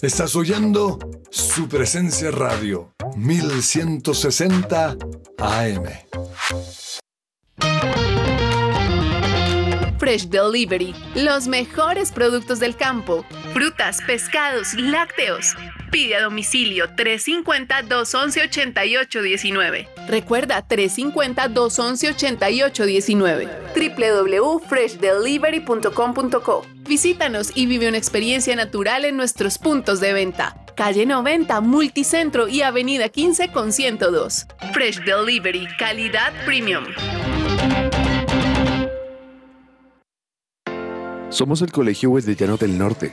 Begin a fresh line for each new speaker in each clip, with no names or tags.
Estás oyendo su presencia radio 1160 AM.
Fresh Delivery, los mejores productos del campo, frutas, pescados, lácteos. Pide a domicilio 350-211-8819. Recuerda 350-211-8819. www.freshdelivery.com.co. Visítanos y vive una experiencia natural en nuestros puntos de venta. Calle 90, Multicentro y Avenida 15 con 102. Fresh Delivery, calidad premium.
Somos el Colegio Wesleyano del Norte.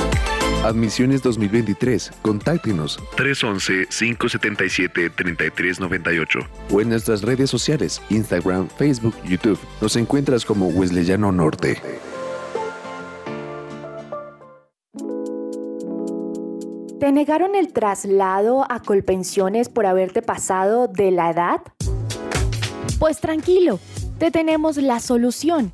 Admisiones 2023. Contáctenos 311-577-3398 o en nuestras redes sociales, Instagram, Facebook, YouTube. Nos encuentras como Wesleyano Norte.
¿Te negaron el traslado a Colpensiones por haberte pasado de la edad? Pues tranquilo, te tenemos la solución.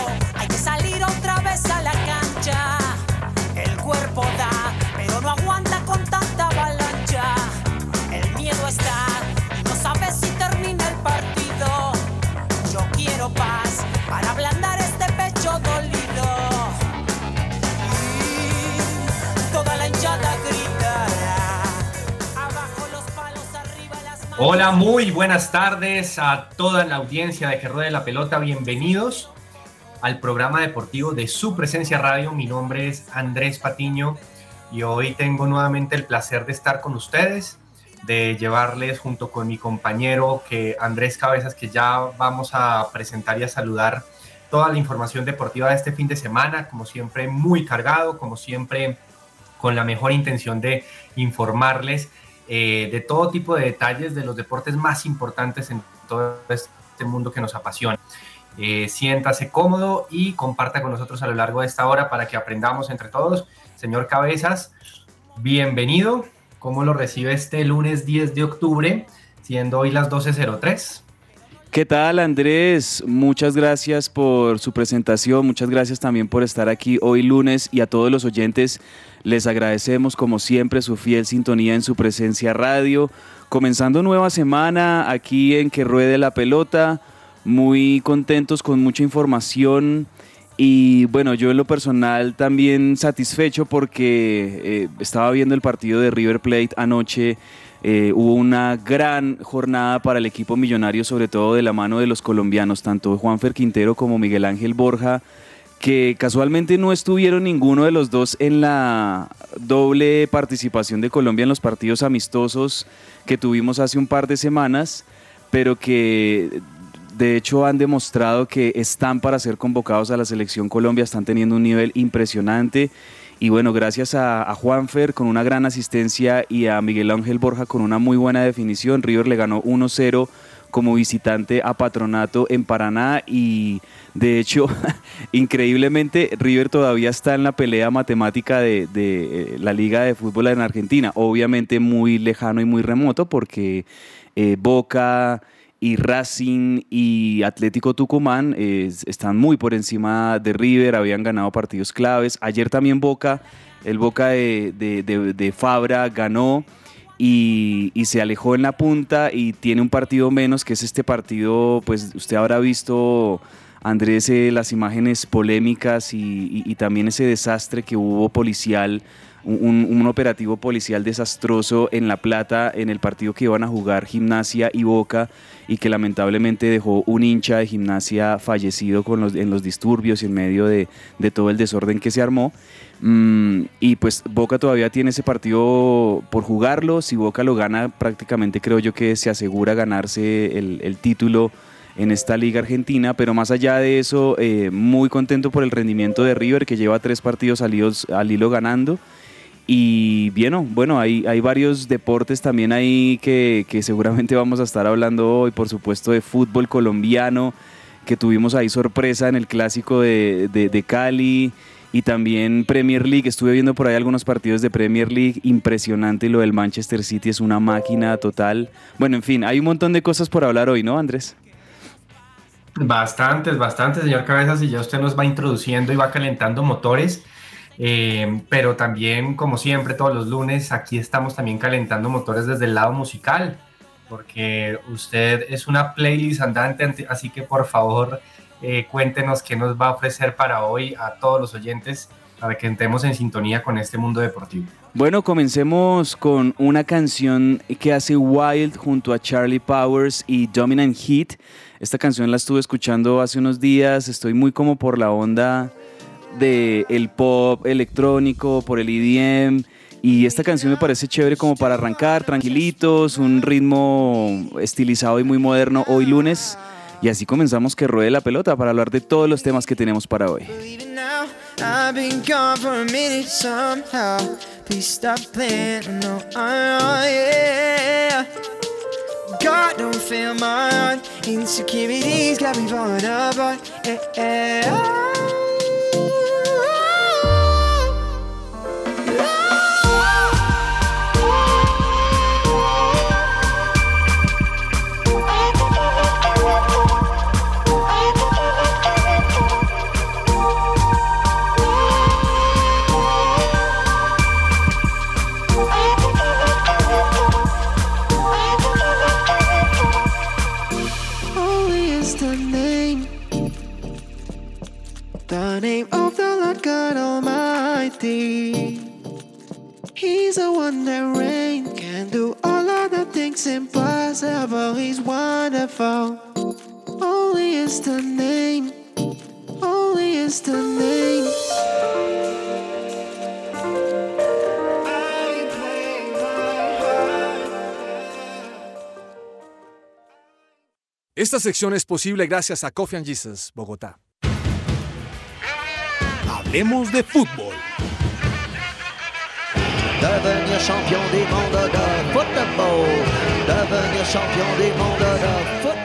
Hola, muy buenas tardes a toda la audiencia de Que Ruede la Pelota. Bienvenidos al programa deportivo de su presencia radio. Mi nombre es Andrés Patiño y hoy tengo nuevamente el placer de estar con ustedes, de llevarles junto con mi compañero que Andrés Cabezas, que ya vamos a presentar y a saludar toda la información deportiva de este fin de semana, como siempre muy cargado, como siempre con la mejor intención de informarles eh, de todo tipo de detalles de los deportes más importantes en todo este mundo que nos apasiona. Eh, siéntase cómodo y comparta con nosotros a lo largo de esta hora para que aprendamos entre todos. Señor Cabezas, bienvenido. ¿Cómo lo recibe este lunes 10 de octubre, siendo hoy las 12.03?
¿Qué tal Andrés? Muchas gracias por su presentación, muchas gracias también por estar aquí hoy lunes y a todos los oyentes les agradecemos como siempre su fiel sintonía en su presencia radio. Comenzando nueva semana aquí en Que Ruede la Pelota, muy contentos con mucha información y bueno, yo en lo personal también satisfecho porque eh, estaba viendo el partido de River Plate anoche. Eh, hubo una gran jornada para el equipo millonario, sobre todo de la mano de los colombianos, tanto Juanfer Quintero como Miguel Ángel Borja, que casualmente no estuvieron ninguno de los dos en la doble participación de Colombia en los partidos amistosos que tuvimos hace un par de semanas, pero que de hecho han demostrado que están para ser convocados a la selección Colombia, están teniendo un nivel impresionante. Y bueno, gracias a, a, Juanfer con una gran asistencia y a Miguel Ángel Borja con una muy buena definición, River le ganó 1-0 como visitante a Patronato en Paraná y de hecho, increíblemente, River todavía está en la pelea matemática de, eh, la Liga de Fútbol en Argentina, obviamente muy lejano y muy remoto porque eh, Boca y Racing y Atlético Tucumán están muy por encima de River, habían ganado partidos claves. Ayer también Boca, el Boca de, de Fabra ganó y, se alejó en la punta y tiene un partido menos, que es este partido, pues usted habrá visto, Andrés, eh, las imágenes polémicas y, también ese desastre que hubo policial. Un, operativo policial desastroso en La Plata en el partido que iban a jugar Gimnasia y Boca y que lamentablemente dejó un hincha de Gimnasia fallecido con los, en los disturbios y en medio de, de todo el desorden que se armó. Mm, y pues Boca todavía tiene ese partido por jugarlo. Si Boca lo gana, prácticamente creo yo que se asegura ganarse el, título en esta liga argentina. Pero más allá de eso, eh, muy contento por el rendimiento de River, que lleva tres partidos al hilo, ganando. Y bien, bueno, hay, hay varios deportes también ahí que, seguramente vamos a estar hablando hoy. Por supuesto, de fútbol colombiano, que tuvimos ahí sorpresa en el clásico de, de Cali y también Premier League. Estuve viendo por ahí algunos partidos de Premier League, impresionante lo del Manchester City es una máquina total. Bueno, en fin, hay un montón de cosas por hablar hoy, ¿no, Andrés?
Bastantes, bastantes, señor Cabezas, y ya usted nos va introduciendo y va calentando motores. Eh, pero también, como siempre, todos los lunes, aquí estamos también calentando motores desde el lado musical, porque usted es una playlist andante, así que por favor eh, cuéntenos qué nos va a ofrecer para hoy a todos los oyentes para que entremos en sintonía con este mundo deportivo.
Bueno, comencemos con una canción que hace Wild junto a Charlie Powers y Dominant Heat. Esta canción la estuve escuchando hace unos días, estoy muy como por la onda de el pop electrónico, por el EDM. Y esta canción me parece chévere como para arrancar, tranquilitos, un ritmo estilizado y muy moderno hoy lunes. Y así comenzamos que ruede la pelota para hablar de todos los temas que tenemos para hoy.
Esta sección es posible gracias a Coffee and Jesus, Bogotá.
Hablemos de fútbol.
Devenir champion de football. Devenir champion de football.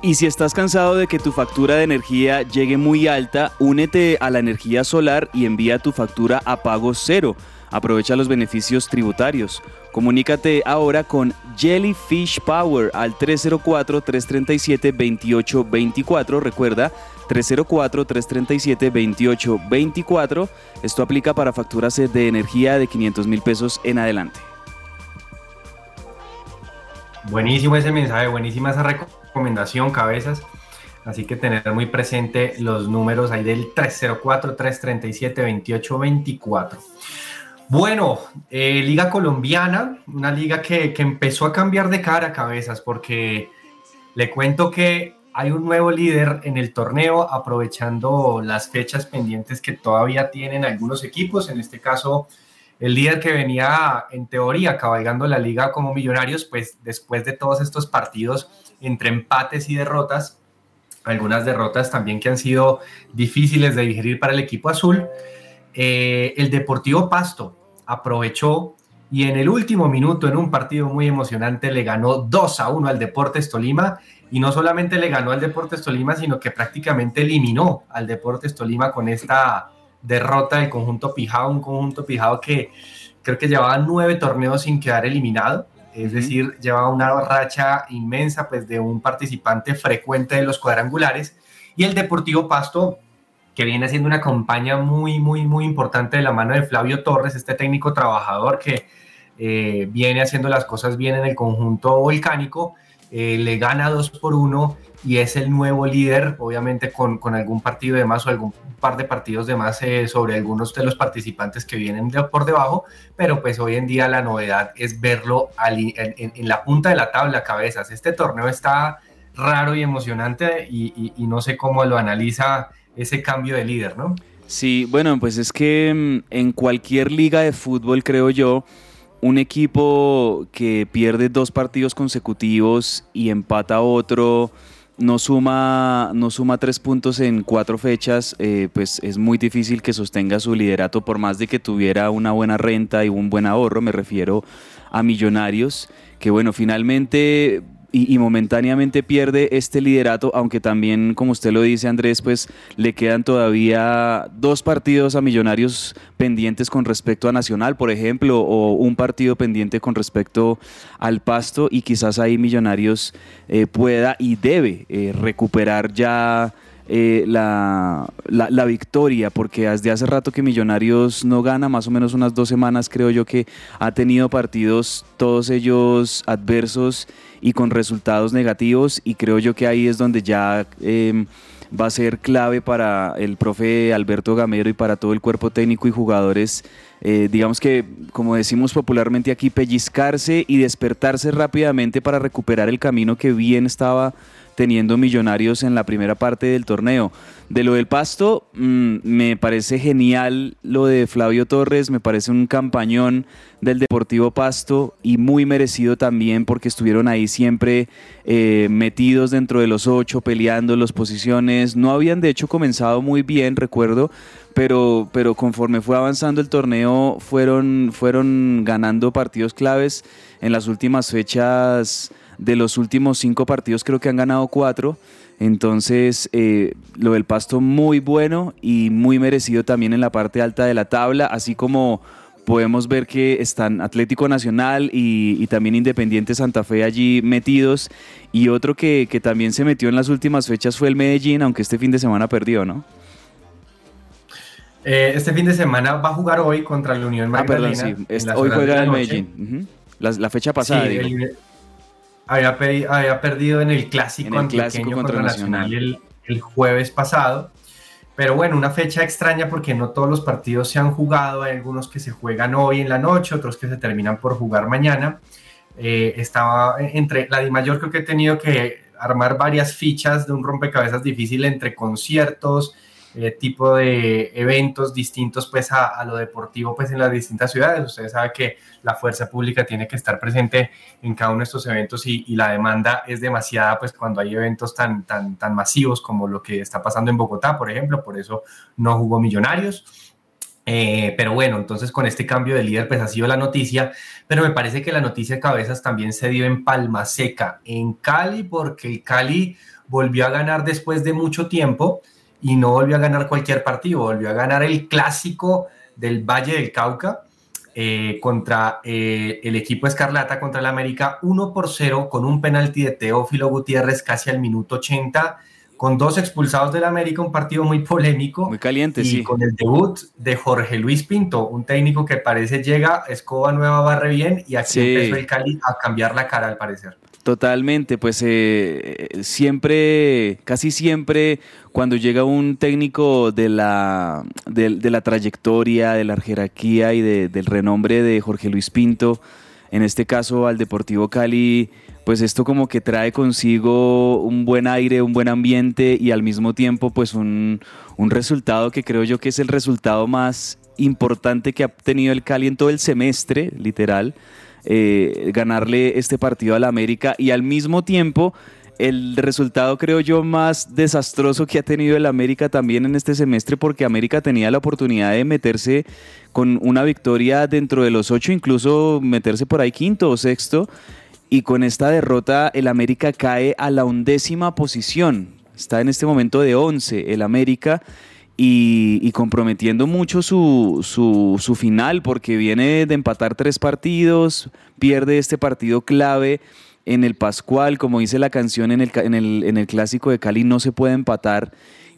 Y si estás cansado de que tu factura de energía llegue muy alta, únete a la energía solar y envía tu factura a pago cero. Aprovecha los beneficios tributarios. Comunícate ahora con Jellyfish Power al 304-337-2824. Recuerda, 304-337-2824. Esto aplica para facturas de energía de 500 mil pesos en adelante.
Buenísimo ese mensaje, buenísima esa recomendación, cabezas. Así que tener muy presente los números ahí del 304-337-2824. Bueno, eh, Liga Colombiana, una liga que, que, empezó a cambiar de cara a cabezas, porque le cuento que hay un nuevo líder en el torneo, aprovechando las fechas pendientes que todavía tienen algunos equipos, en este caso el líder que venía en teoría cabalgando la liga como millonarios, pues después de todos estos partidos entre empates y derrotas, algunas derrotas también que han sido difíciles de digerir para el equipo azul, eh, el Deportivo Pasto aprovechó y en el último minuto, en un partido muy emocionante, le ganó 2 a 1 al Deportes Tolima. Y no solamente le ganó al Deportes Tolima, sino que prácticamente eliminó al Deportes Tolima con esta derrota del conjunto Pijao, un conjunto Pijao que creo que llevaba nueve torneos sin quedar eliminado, es decir, llevaba una racha inmensa pues de un participante frecuente de los cuadrangulares. Y el Deportivo Pasto que viene haciendo una campaña muy, muy, muy importante de la mano de Flavio Torres, este técnico trabajador que eh, viene haciendo las cosas bien en el conjunto volcánico, eh, le gana 2 por 1 y es el nuevo líder, obviamente con, con, algún partido de más o algún par de partidos de más eh, sobre algunos de los participantes que vienen por debajo, pero pues hoy en día la novedad es verlo en, la punta de la tabla, cabezas. Este torneo está raro y emocionante y, no sé cómo lo analiza ese cambio de líder, ¿no?
Sí, bueno, pues es que mm, en cualquier liga de fútbol, creo yo, un equipo que pierde dos partidos consecutivos y empata otro, no suma, no suma tres puntos en cuatro fechas, eh, pues es muy difícil que sostenga su liderato por más de que tuviera una buena renta y un buen ahorro, me refiero a Millonarios, que bueno, finalmente y, momentáneamente pierde este liderato, aunque también, como usted lo dice Andrés, pues le quedan todavía dos partidos a Millonarios pendientes con respecto a Nacional, por ejemplo, o un partido pendiente con respecto al Pasto y quizás ahí Millonarios eh, pueda y debe eh, recuperar ya eh, la, la, victoria, porque desde hace rato que Millonarios no gana, más o menos unas dos semanas creo yo que ha tenido partidos todos ellos adversos y con resultados negativos y creo yo que ahí es donde ya... Em, va a ser clave para el profe Alberto Gamero y para todo el cuerpo técnico y jugadores, eh, digamos que, como decimos popularmente aquí, pellizcarse y despertarse rápidamente para recuperar el camino que bien estaba teniendo Millonarios en la primera parte del torneo. De lo del Pasto, mm, me parece genial lo de Flavio Torres, me parece un campañón del Deportivo Pasto y muy merecido también porque estuvieron ahí siempre eh, metidos dentro de los ocho, peleando las posiciones. No habían de hecho comenzado muy bien, recuerdo, pero, pero conforme fue avanzando el torneo fueron, fueron ganando partidos claves en las últimas fechas de los últimos cinco partidos creo que han ganado cuatro. Entonces, eh, lo del pasto muy bueno y muy merecido también en la parte alta de la tabla, así como podemos ver que están Atlético Nacional y, también Independiente Santa Fe allí metidos. Y otro que, también se metió en las últimas fechas fue el Medellín, aunque este fin de semana perdió, ¿no?
Eh, este fin de semana va a jugar hoy contra la Unión
Magdalena. Ah, perdón, sí. hoy juega el Medellín. la, fecha pasada.
Había, perdido en el clásico, en contra, Nacional, el, jueves pasado. Pero bueno, una fecha extraña porque no todos los partidos se han jugado. Hay algunos que se juegan hoy en la noche, otros que se terminan por jugar mañana. Eh, estaba entre la mayor creo que he tenido que armar varias fichas de un rompecabezas difícil entre conciertos, eh, tipo de eventos distintos pues a, lo deportivo pues en las distintas ciudades. Ustedes saben que la fuerza pública tiene que estar presente en cada uno de estos eventos y, la demanda es demasiada pues cuando hay eventos tan, tan, tan masivos como lo que está pasando en Bogotá, por ejemplo, por eso no jugó Millonarios. Eh, pero bueno, entonces con este cambio de líder pues ha sido la noticia, pero me parece que la noticia de cabezas también se dio en Palma Seca, en Cali, porque Cali volvió a ganar después de mucho tiempo y no volvió a ganar cualquier partido, volvió a ganar el clásico del Valle del Cauca eh, contra eh, el equipo Escarlata, contra el América, 1 por 0 con un penalti de Teófilo Gutiérrez casi al minuto 80, con dos expulsados del América, un partido muy polémico.
Muy caliente,
y con el debut de Jorge Luis Pinto, un técnico que parece llega, escoba nueva, barre bien, y aquí empezó el Cali a cambiar la cara al parecer.
Totalmente, pues eh, siempre, casi siempre, cuando llega un técnico de la, de, la trayectoria, de la jerarquía y del renombre de Jorge Luis Pinto, en este caso al Deportivo Cali, pues esto como que trae consigo un buen aire, un buen ambiente y al mismo tiempo pues un, un resultado que creo yo que es el resultado más importante que ha tenido el Cali en todo el semestre, literal eh, ganarle este partido a la América y al mismo tiempo el resultado creo yo más desastroso que ha tenido el América también en este semestre porque América tenía la oportunidad de meterse con una victoria dentro de los ocho, incluso meterse por ahí quinto o sexto y con esta derrota el América cae a la undécima posición, está en este momento de once el América y, comprometiendo mucho su, su, final porque viene de empatar tres partidos, pierde este partido clave en el Pascual, como dice la canción en el, en el, en el clásico de Cali, no se puede empatar.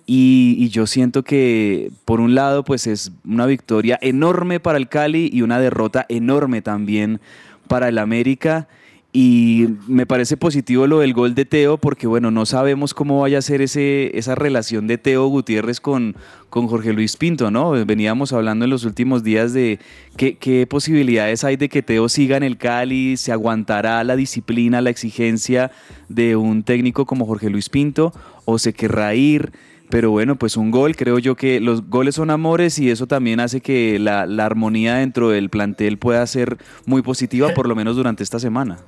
Y, y, yo siento que por un lado pues es una victoria enorme para el Cali y una derrota enorme también para el América. Y me parece positivo lo del gol de Teo porque, bueno, no sabemos cómo vaya a ser ese, esa relación de Teo Gutiérrez con, con Jorge Luis Pinto, ¿no? Veníamos hablando en los últimos días de qué, qué posibilidades hay de que Teo siga en el Cali, se aguantará la disciplina, la exigencia de un técnico como Jorge Luis Pinto o se querrá ir. Pero bueno, pues un gol, creo yo que los goles son amores y eso también hace que la, la armonía dentro del plantel pueda ser muy positiva, por lo menos durante esta semana.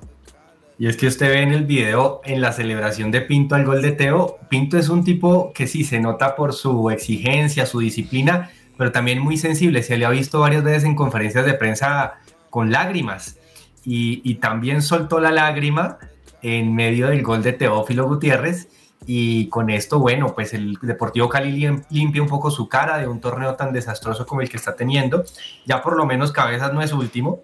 Y es que usted ve en el video, en la celebración de Pinto al gol de Teo, Pinto es un tipo que sí se nota por su exigencia, su disciplina, pero también muy sensible. Se le ha visto varias veces en conferencias de prensa con lágrimas y, también soltó la lágrima en medio del gol de Teófilo Gutiérrez. Y con esto, bueno, pues el Deportivo Cali limpia un poco su cara de un torneo tan desastroso como el que está teniendo. Ya por lo menos Cabezas no es último,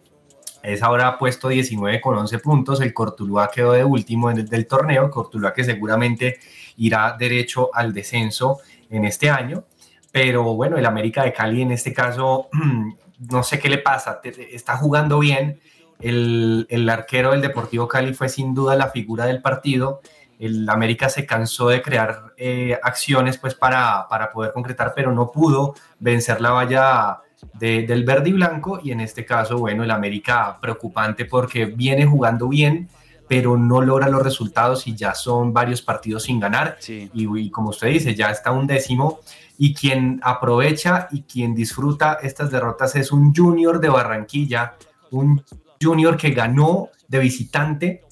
es ahora puesto 19 con 11 puntos, el Cortuluá quedó de último el, del torneo, Cortuluá que seguramente irá derecho al descenso en este año, pero bueno, el América de Cali en este caso, no sé qué le pasa, está jugando bien, el, el arquero del Deportivo Cali fue sin duda la figura del partido, el América se cansó de crear eh, acciones pues para, para poder concretar, pero no pudo vencer la valla del verde y blanco y en este caso, bueno, el América preocupante porque viene jugando bien, pero no logra los resultados y ya son varios partidos sin ganar. Y, como usted dice, ya está un décimo y quien aprovecha y quien disfruta estas derrotas es un junior de Barranquilla, un junior que ganó de visitante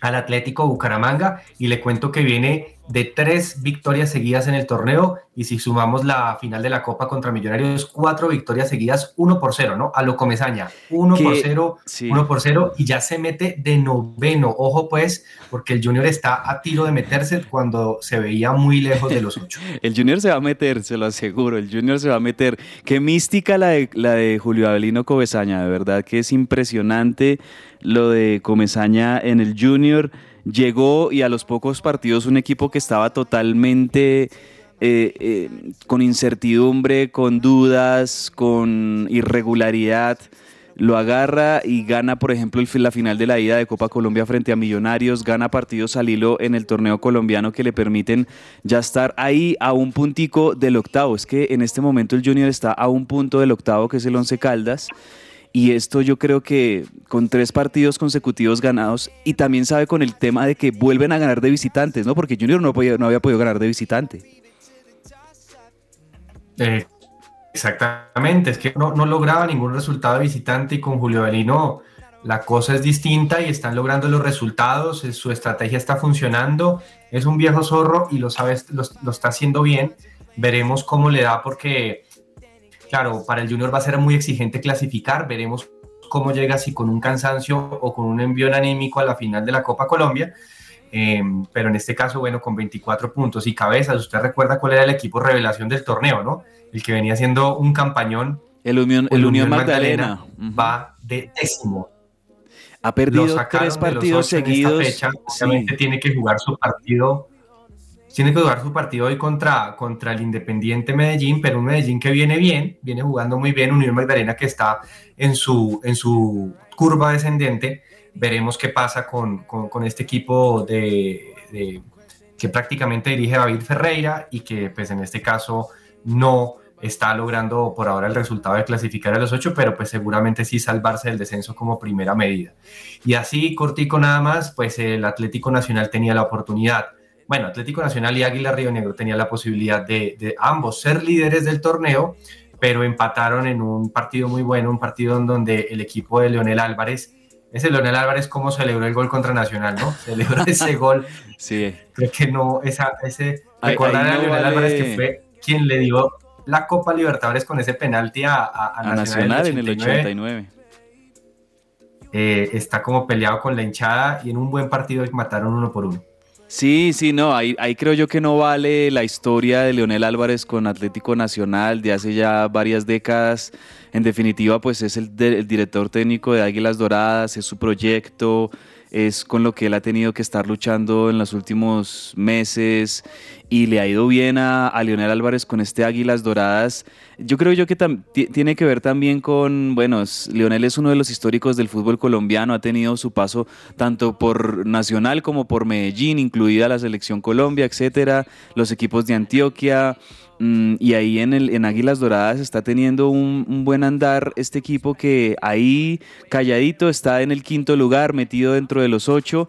al Atlético Bucaramanga y le cuento que viene de tres victorias seguidas en el torneo y si sumamos la final de la Copa contra Millonarios, cuatro victorias seguidas, uno por cero, ¿no? A lo comezaña, uno por cero, uno por cero y ya se mete de noveno. Ojo pues, porque el Junior está a tiro de meterse cuando se veía muy lejos de los ocho.
el Junior se va a meter, se lo aseguro, el Junior se va a meter. Qué mística la de, la de Julio Avelino Comesaña, de verdad que es impresionante lo de Comesaña en el Junior llegó y a los pocos partidos un equipo que estaba totalmente eh, eh, con incertidumbre, con dudas, con irregularidad, lo agarra y gana, por ejemplo, la final de la ida de Copa Colombia frente a Millonarios, gana partidos al hilo en el torneo colombiano que le permiten ya estar ahí a un puntico del octavo. Es que en este momento el Junior está a un punto del octavo, que es el Once Caldas. Y esto yo creo que con tres partidos consecutivos ganados y también sabe con el tema de que vuelven a ganar de visitantes, ¿no? Porque Junior no, no había podido ganar de visitante.
Eh, exactamente, es que no, lograba ningún resultado de visitante y con Julio Belino la cosa es distinta y están logrando los resultados, su estrategia está funcionando, es un viejo zorro y lo, sabes, lo, lo está haciendo bien. Veremos cómo le da porque claro, para el Junior va a ser muy exigente clasificar, veremos cómo llega, si con un cansancio o con un envío anímico a la final de la Copa Colombia, eh, pero en este caso, bueno, con 24 puntos y cabezas, usted recuerda cuál era el equipo revelación del torneo, ¿no? El que venía siendo un campañón.
El Unión, el Unión Magdalena,
va de décimo.
Ha perdido tres partidos seguidos.
Fecha. Obviamente tiene que jugar su partido tiene que jugar su partido hoy contra, contra el Independiente Medellín, pero un Medellín que viene bien, viene jugando muy bien, Unión Magdalena que está en su, en su curva descendente. Veremos qué pasa con, con, este equipo de, que prácticamente dirige David Ferreira y que pues en este caso no está logrando por ahora el resultado de clasificar a los ocho, pero pues seguramente sí salvarse del descenso como primera medida. Y así, cortico nada más, pues el Atlético Nacional tenía la oportunidad bueno, Atlético Nacional y Águila Río Negro tenían la posibilidad de, ambos ser líderes del torneo, pero empataron en un partido muy bueno, un partido en donde el equipo de Leonel Álvarez ese Leonel Álvarez cómo celebró el gol contra Nacional, ¿no? Celebró ese gol.
Sí.
Creo que no, esa, ese, recordar a Leonel Álvarez que fue quien le dio la Copa Libertadores con ese penalti a, a,
Nacional, en el 89.
Eh, está como peleado con la hinchada y en un buen partido mataron uno por uno.
Sí, sí, no, ahí, creo yo que no vale la historia de Leonel Álvarez con Atlético Nacional de hace ya varias décadas. En definitiva, pues es el, el director técnico de Águilas Doradas, es su proyecto, es con lo que él ha tenido que estar luchando en los últimos meses y le ha ido bien a, a Leonel Álvarez con este Águilas Doradas. Yo creo yo que tiene que ver también con, bueno, Leonel es uno de los históricos del fútbol colombiano, ha tenido su paso tanto por Nacional como por Medellín, incluida la selección Colombia, etcétera, los equipos de Antioquia. Mm, y ahí en, el, en Águilas Doradas está teniendo un, buen andar este equipo que ahí calladito está en el quinto lugar, metido dentro de los ocho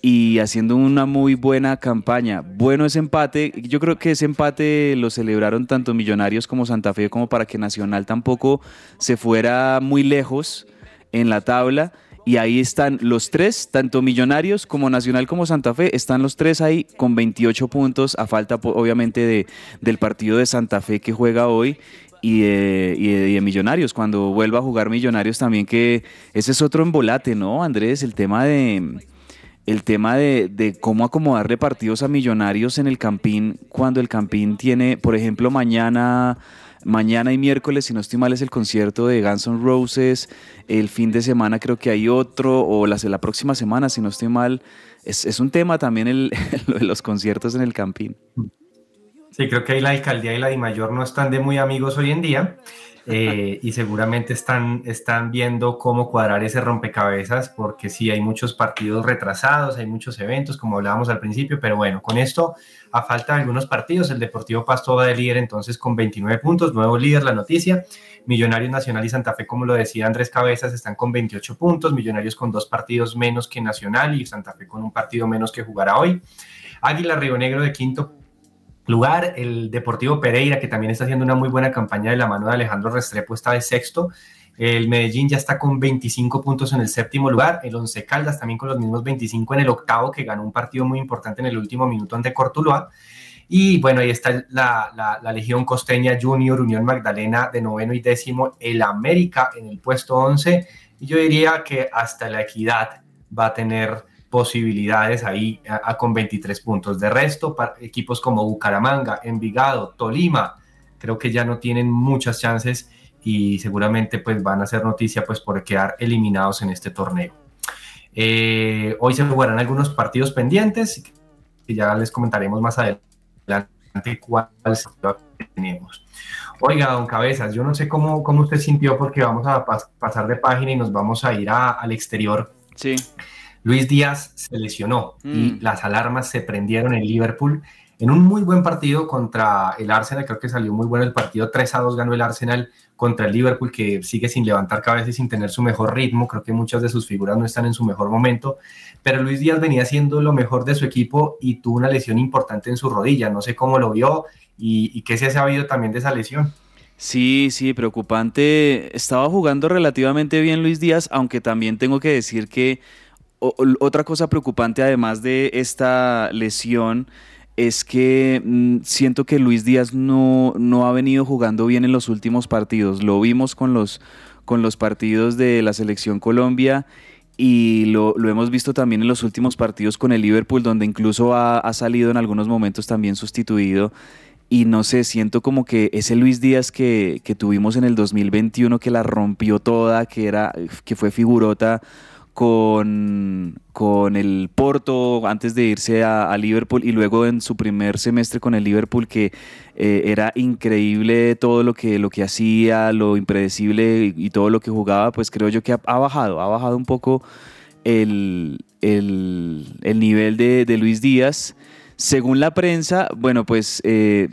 y haciendo una muy buena campaña. Bueno ese empate, yo creo que ese empate lo celebraron tanto Millonarios como Santa Fe como para que Nacional tampoco se fuera muy lejos en la tabla y ahí están los tres, tanto Millonarios como Nacional como Santa Fe, están los tres ahí con 28 puntos, a falta obviamente de, del partido de Santa Fe que juega hoy. Y de, Millonarios, cuando vuelva a jugar Millonarios también, que ese es otro embolate, ¿no, Andrés? El tema de, el tema de, de, cómo acomodarle partidos a millonarios en el Campín cuando el Campín tiene, por ejemplo, mañana Mañana y miércoles, si no estoy mal, es el concierto de Guns N' Roses. El fin de semana creo que hay otro, o la, la próxima semana, si no estoy mal. Es, es un tema también el, de los conciertos en el Campín.
Sí, creo que ahí la alcaldía y la Mayor no están de muy amigos hoy en día. Eh, y seguramente están, están viendo cómo cuadrar ese rompecabezas, porque sí, hay muchos partidos retrasados, hay muchos eventos, como hablábamos al principio, pero bueno, con esto, a falta de algunos partidos, el Deportivo Pasto va de líder entonces con 29 puntos, nuevo líder, la noticia, Millonarios Nacional y Santa Fe, como lo decía Andrés Cabezas, están con 28 puntos, Millonarios con dos partidos menos que Nacional y Santa Fe con un partido menos que jugará hoy. Águila Río Negro de quinto lugar. El Deportivo Pereira, que también está haciendo una muy buena campaña de la mano de Alejandro Restrepo, está de sexto. El Medellín ya está con 25 puntos en el séptimo lugar. El Once Caldas también con los mismos 25 en el octavo, que ganó un partido muy importante en el último minuto ante Cortuluá. Y bueno, ahí está la, la, Legión Costeña Junior, Unión Magdalena de noveno y décimo, el América en el puesto 11. Y yo diría que hasta la equidad va a tener posibilidades ahí a, con 23 puntos. De resto, para equipos como Bucaramanga, Envigado, Tolima, creo que ya no tienen muchas chances y seguramente pues van a ser noticia pues por quedar eliminados en este torneo. Eh, hoy se jugarán algunos partidos pendientes y ya les comentaremos más adelante cuáles tenemos. Oiga, don Cabezas, yo no sé cómo, cómo usted sintió porque vamos a pasar de página y nos vamos a ir al exterior.
Sí.
Luis Díaz se lesionó y mm. las alarmas se prendieron en Liverpool en un muy buen partido contra el Arsenal. Creo que salió muy bueno el partido. 3 a 2 ganó el Arsenal contra el Liverpool, que sigue sin levantar cabeza y sin tener su mejor ritmo. Creo que muchas de sus figuras no están en su mejor momento. Pero Luis Díaz venía siendo lo mejor de su equipo y tuvo una lesión importante en su rodilla. No sé cómo lo vio y, y qué se ha sabido también de esa lesión.
Sí, sí, preocupante. Estaba jugando relativamente bien Luis Díaz, aunque también tengo que decir que otra cosa preocupante además de esta lesión es que mm, siento que Luis Díaz no, no ha venido jugando bien en los últimos partidos. Lo vimos con los, con los partidos de la selección Colombia y lo, hemos visto también en los últimos partidos con el Liverpool, donde incluso ha, salido en algunos momentos también sustituido. Y no sé, siento como que ese Luis Díaz que, que tuvimos en el 2021, que la rompió toda, que, era, que fue figurota con, con el Porto antes de irse a, Liverpool y luego en su primer semestre con el Liverpool que eh, era increíble todo lo que, lo que hacía, lo impredecible y, todo lo que jugaba, pues creo yo que ha, bajado, ha bajado un poco el, nivel de, de Luis Díaz. Según la prensa, bueno, pues eh,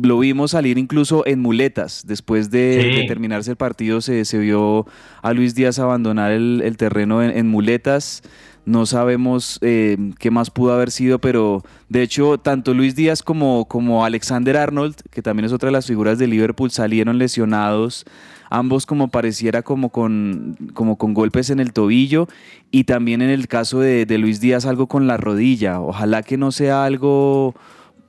lo vimos salir incluso en muletas. Después de, terminarse el partido, se, vio a Luis Díaz abandonar el, terreno en, muletas. no sabemos eh, qué más pudo haber sido, pero de hecho tanto Luis Díaz como, como Alexander Arnold, que también es otra de las figuras de Liverpool, salieron lesionados, ambos como pareciera como con, como con golpes en el tobillo y también en el caso de, de Luis Díaz algo con la rodilla. Ojalá que no sea algo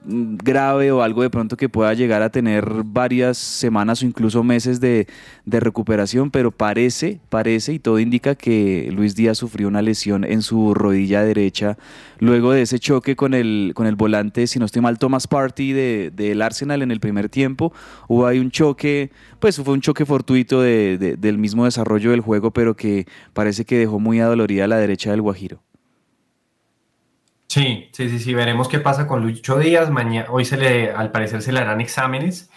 grave o algo de pronto que pueda llegar a tener varias semanas o incluso meses de, recuperación, pero parece, parece y todo indica que Luis Díaz sufrió una lesión en su rodilla derecha luego de ese choque con el, con el volante, si no estoy mal, Thomas Party del de, Arsenal en el primer tiempo. Hubo ahí un choque, pues fue un choque fortuito del mismo desarrollo del juego, pero que parece que dejó muy adolorida la derecha del Guajiro.
Sí, sí, sí, sí, veremos qué pasa con Lucho Díaz. Mañana, hoy se le, al parecer se le harán exámenes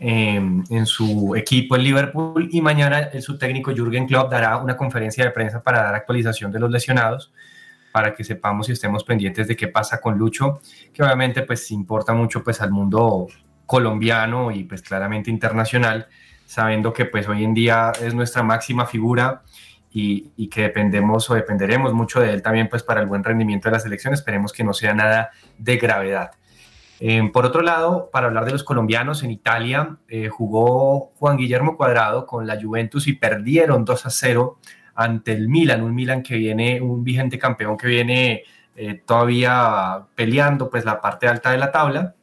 em, en su equipo en Liverpool y mañana el subtécnico Jürgen Klopp dará una conferencia de prensa para dar actualización de los lesionados para que sepamos y estemos pendientes de qué pasa con Lucho, que obviamente pues importa mucho pues al mundo colombiano y pues claramente internacional, sabiendo que pues hoy en día es nuestra máxima figura y, que dependemos o dependeremos mucho de él también pues para el buen rendimiento de la selección. Esperemos que no sea nada de gravedad. Eh, por otro lado, para hablar de los colombianos, en Italia eh, jugó Juan Guillermo Cuadrado con la Juventus y perdieron 2 a 0 ante el Milan, un Milan que viene, un vigente campeón que viene eh, todavía peleando pues la parte alta de la tabla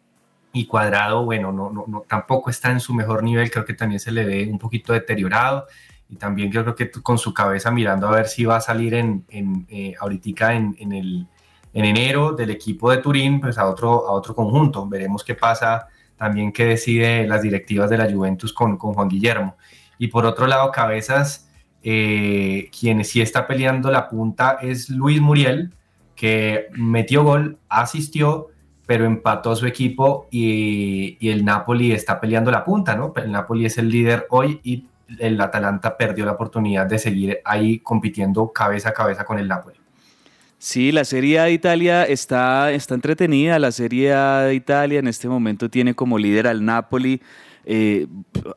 y Cuadrado, bueno, no, no, no, tampoco está en su mejor nivel, creo que también se le ve un poquito deteriorado y también creo que con su cabeza mirando a ver si va a salir en, en eh, ahorita en, en, el, en enero del equipo de Turín pues a otro, a otro conjunto. Veremos qué pasa también qué decide las directivas de la Juventus con, con Juan Guillermo. Y por otro lado, cabezas, eh, quien sí está peleando la punta es Luis Muriel, que metió gol, asistió, pero empató su equipo y, y, el Napoli está peleando la punta, ¿no? El Napoli es el líder hoy y el Atalanta perdió la oportunidad de seguir ahí compitiendo cabeza a cabeza con el Napoli.
Sí, la Serie A de Italia está, está entretenida. La Serie A de Italia en este momento tiene como líder al Napoli. Eh,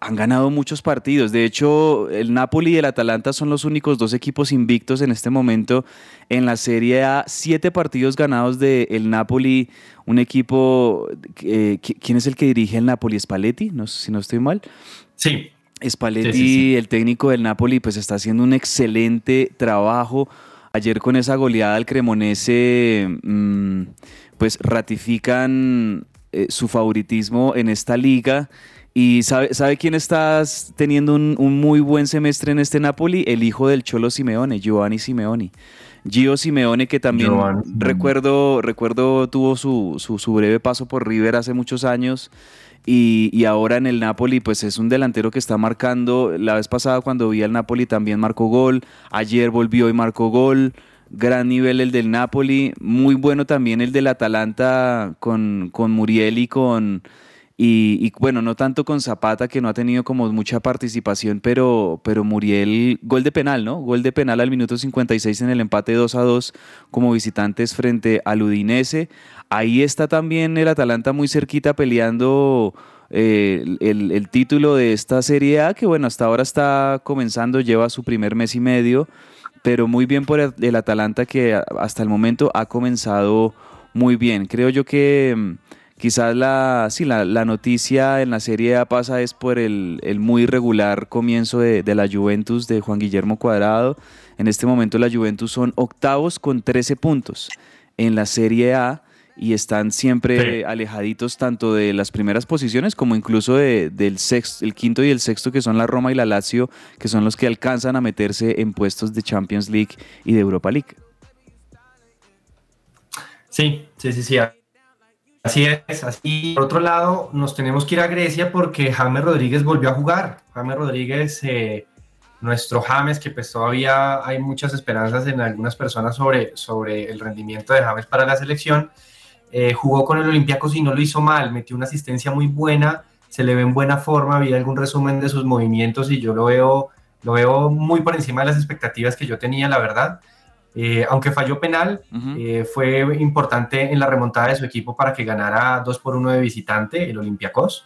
han ganado muchos partidos. De hecho, el Napoli y el Atalanta son los únicos dos equipos invictos en este momento en la Serie A. Siete partidos ganados del el Napoli, un equipo. Eh, ¿Quién es el que dirige el Napoli? ¿Spalletti? No, si no estoy mal.
Sí,
Spalletti, el técnico del Napoli, pues está haciendo un excelente trabajo. Ayer con esa goleada al Cremonese, mm, pues ratifican eh, su favoritismo en esta liga. ¿Y sabe, sabe quién está teniendo un, muy buen semestre en este Napoli? El hijo del Cholo Simeone, Giovanni Simeone. Gio Simeone, que también recuerdo, recuerdo tuvo su, su, su breve paso por River hace muchos años y, ahora en el Napoli, pues es un delantero que está marcando. La vez pasada cuando vi al Napoli también marcó gol. Ayer volvió y marcó gol. Gran nivel el del Napoli. Muy bueno también el del Atalanta con, con Muriel y con... Y, bueno, no tanto con Zapata, que no ha tenido como mucha participación, pero, pero Muriel, gol de penal, ¿no? Gol de penal al minuto 56 en el empate 2 a 2 como visitantes frente al Udinese. Ahí está también el Atalanta muy cerquita peleando eh, el, título de esta Serie A, que bueno, hasta ahora está comenzando, lleva su primer mes y medio, pero muy bien por el, Atalanta que hasta el momento ha comenzado muy bien. Creo yo que mm, quizás la, sí, la, noticia en la Serie A pasa es por el, muy irregular comienzo de, de, la Juventus de Juan Guillermo Cuadrado. En este momento la Juventus son octavos con 13 puntos en la Serie A y están siempre alejaditos tanto de las primeras posiciones como incluso de, del sexto, el quinto y el sexto que son la Roma y la Lazio, que son los que alcanzan a meterse en puestos de Champions League y de Europa League.
Sí, sí, sí, sí. Así es, así. Por otro lado, nos tenemos que ir a Grecia porque James Rodríguez volvió a jugar. James Rodríguez, eh, nuestro James, que pues todavía hay muchas esperanzas en algunas personas sobre, sobre el rendimiento de James para la selección. Eh, jugó con el Olympiacos y no lo hizo mal, metió una asistencia muy buena, se le ve en buena forma, vi algún resumen de sus movimientos y yo lo veo, lo veo muy por encima de las expectativas que yo tenía, la verdad. Eh, aunque falló penal, eh, fue importante en la remontada de su equipo para que ganara 2 por 1 de visitante, el Olympiacos.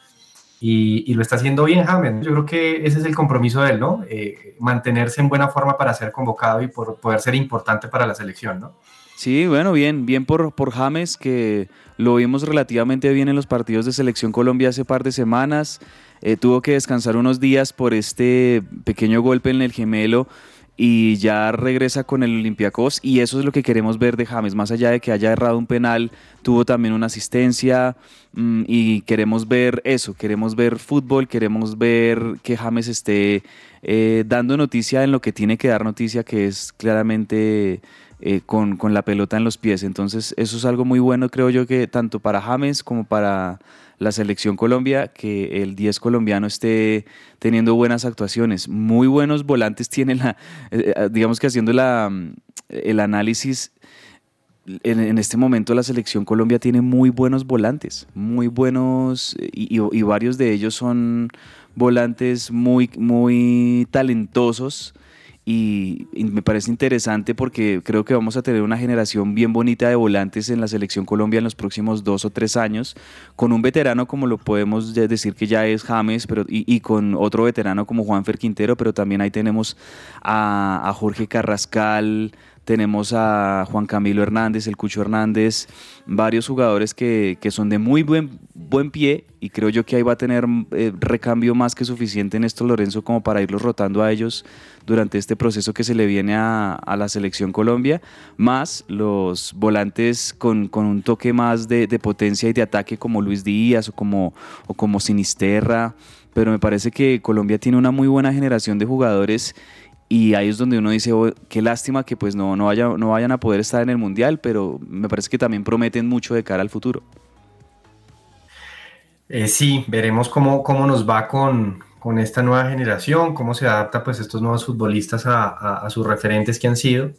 y, lo está haciendo bien James. Yo creo que ese es el compromiso de él, ¿no? Eh, mantenerse en buena forma para ser convocado y por poder ser importante para la selección, ¿no?
Sí, bueno, bien, bien por, por James, que lo vimos relativamente bien en los partidos de Selección Colombia hace par de semanas. Eh, tuvo que descansar unos días por este pequeño golpe en el gemelo y ya regresa con el Olympiacos y eso es lo que queremos ver de James, más allá de que haya errado un penal, tuvo también una asistencia mm, y queremos ver eso, queremos ver fútbol, queremos ver que James esté eh, dando noticia en lo que tiene que dar noticia, que es claramente eh, con, con la pelota en los pies. Entonces eso es algo muy bueno, creo yo que tanto para James como para la selección Colombia, que el 10 colombiano esté teniendo buenas actuaciones. Muy buenos volantes tiene la, eh, eh, digamos que haciendo la, mm, el análisis, en, este momento la selección Colombia tiene muy buenos volantes, muy buenos, y, y varios de ellos son volantes muy, muy talentosos y, me parece interesante porque creo que vamos a tener una generación bien bonita de volantes en la selección Colombia en los próximos dos o tres años, con un veterano como lo podemos decir que ya es James, pero, y, con otro veterano como Juanfer Quintero, pero también ahí tenemos a, Jorge Carrascal, tenemos a Juan Camilo Hernández, el Cucho Hernández, varios jugadores que, son de muy buen, buen pie y creo yo que ahí va a tener eh, recambio más que suficiente en esto Lorenzo como para irlos rotando a ellos durante este proceso que se le viene a, la selección Colombia, más los volantes con, un toque más de, potencia y de ataque como Luis Díaz o como, o como Sinisterra, pero me parece que Colombia tiene una muy buena generación de jugadores y ahí es donde uno dice, oh, qué lástima que pues no, no, no vayan a poder estar en el Mundial, pero me parece que también prometen mucho de cara al futuro.
Eh, sí, veremos cómo, cómo nos va con, con, esta nueva generación, cómo se adapta pues estos nuevos futbolistas a, a, sus referentes que han sido.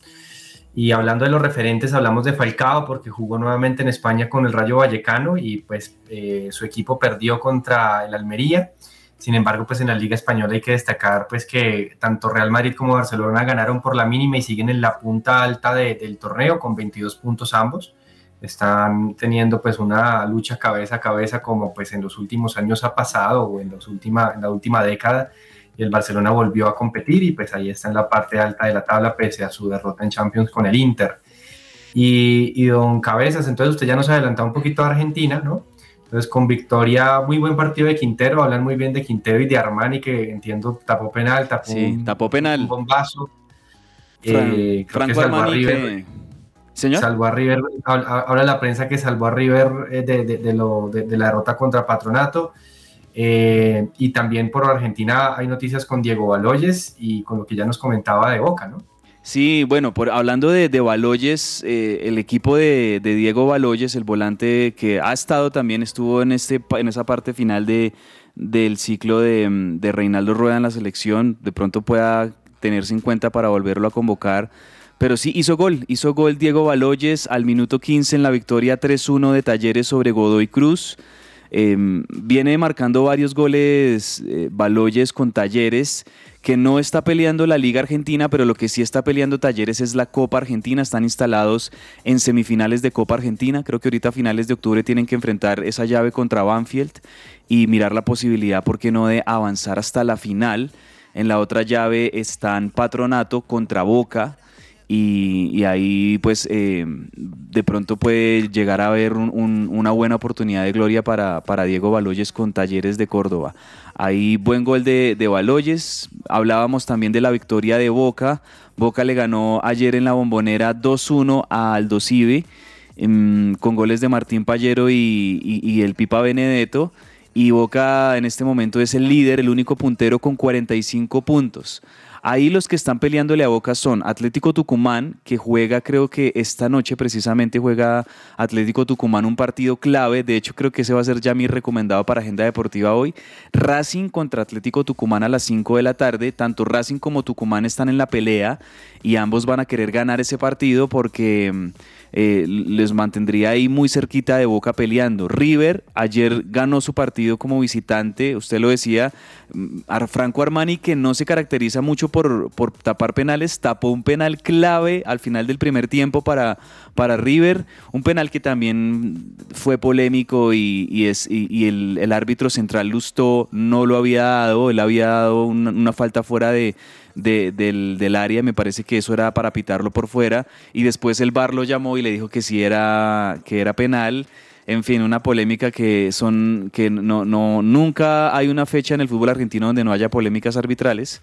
Y hablando de los referentes, hablamos de Falcao porque jugó nuevamente en España con el Rayo Vallecano y pues eh, su equipo perdió contra el Almería. Sin embargo, pues en la Liga Española hay que destacar pues que tanto Real Madrid como Barcelona ganaron por la mínima y siguen en la punta alta del torneo con 22 puntos ambos. Están teniendo pues una lucha cabeza a cabeza como pues en los últimos años ha pasado o en, los última, en la última década y el Barcelona volvió a competir y pues ahí está en la parte alta de la tabla pese a su derrota en Champions con el Inter. Y, don Cabezas, entonces usted ya nos adelantado un poquito a Argentina, ¿no? Entonces, con victoria, muy buen partido de Quintero, hablan muy bien de Quintero y de Armani, que entiendo tapó penal, tapó,
sí, tapó penal.
un bombazo. Eh, Franco Armani, River, Señor. Salvó a River, ahora la prensa que salvó a River eh, de, de, lo, de, la derrota contra Patronato. Eh, y también por Argentina hay noticias con Diego Baloyes y con lo que ya nos comentaba de Boca, ¿no?
Sí, bueno, por, hablando de, de Baloyes, eh, el equipo de, Diego Baloyes, el volante que ha estado también, estuvo en, este, en esa parte final de, del ciclo de, de Reinaldo Rueda en la selección, de pronto pueda tenerse en cuenta para volverlo a convocar. Pero sí hizo gol, hizo gol Diego Baloyes al minuto 15 en la victoria 3-1 de Talleres sobre Godoy Cruz. Em, viene marcando varios goles eh, Baloyes con Talleres que no está peleando la Liga Argentina, pero lo que sí está peleando Talleres es la Copa Argentina. Están instalados en semifinales de Copa Argentina. Creo que ahorita a finales de octubre tienen que enfrentar esa llave contra Banfield y mirar la posibilidad, ¿por qué no?, de avanzar hasta la final. En la otra llave están Patronato contra Boca. Y, ahí pues eh, de pronto puede llegar a haber una buena oportunidad de gloria para, para Diego Baloyes con Talleres de Córdoba. Ahí buen gol de, Baloyes. Hablábamos también de la victoria de Boca. Boca le ganó ayer en la bombonera 2-1 a Aldo Civi, em, con goles de Martín Pallero y, el Pipa Benedetto. Y Boca en este momento es el líder, el único puntero con 45 puntos. Ahí los que están peleándole a Boca son Atlético Tucumán, que juega, creo que esta noche precisamente juega Atlético Tucumán un partido clave. De hecho, creo que ese va a ser ya mi recomendado para Agenda Deportiva hoy. Racing contra Atlético Tucumán a las 5 de la tarde. Tanto Racing como Tucumán están en la pelea y ambos van a querer ganar ese partido porque eh, les mantendría ahí muy cerquita de Boca peleando. River ayer ganó su partido como visitante, usted lo decía, mm, Franco Armani que no se caracteriza mucho por, por tapar penales, tapó un penal clave al final del primer tiempo para, para River, un penal que también fue polémico y, es, y, el, árbitro central Lustó no lo había dado, él había dado una falta fuera de del, del, área, me parece que eso era para pitarlo por fuera, y después el VAR lo llamó y le dijo que sí era, que era penal. En fin, una polémica que son que no, no nunca hay una fecha en el fútbol argentino donde no haya polémicas arbitrales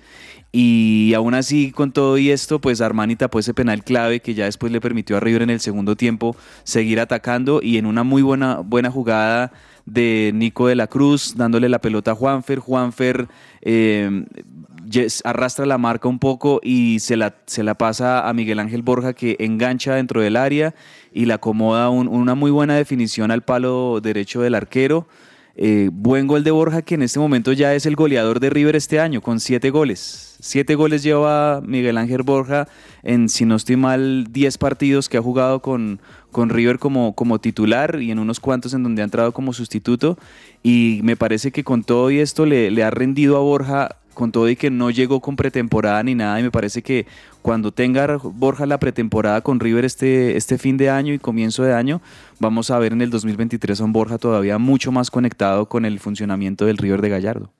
y aún así con todo y esto pues Armani tapó ese penal clave que ya después le permitió a River en el segundo tiempo seguir atacando y en una muy buena buena jugada de Nico de la Cruz dándole la pelota a Juanfer, Juanfer eh, arrastra la marca un poco y se la, se la pasa a Miguel Ángel Borja que engancha dentro del área y le acomoda una muy buena definición al palo derecho del arquero. Eh, buen gol de Borja que en este momento ya es el goleador de River este año con siete goles. Siete goles lleva Miguel Ángel Borja en, si no estoy mal, diez partidos que ha jugado con, con River como, como titular y en unos cuantos en donde ha entrado como sustituto. Y me parece que con todo y esto le ha rendido a Borja con todo y que no llegó con pretemporada ni nada, y me parece que cuando tenga Borja la pretemporada con River este, este fin de año y comienzo de año, vamos a ver en el 2023 a un Borja todavía mucho más conectado con el funcionamiento del River de Gallardo.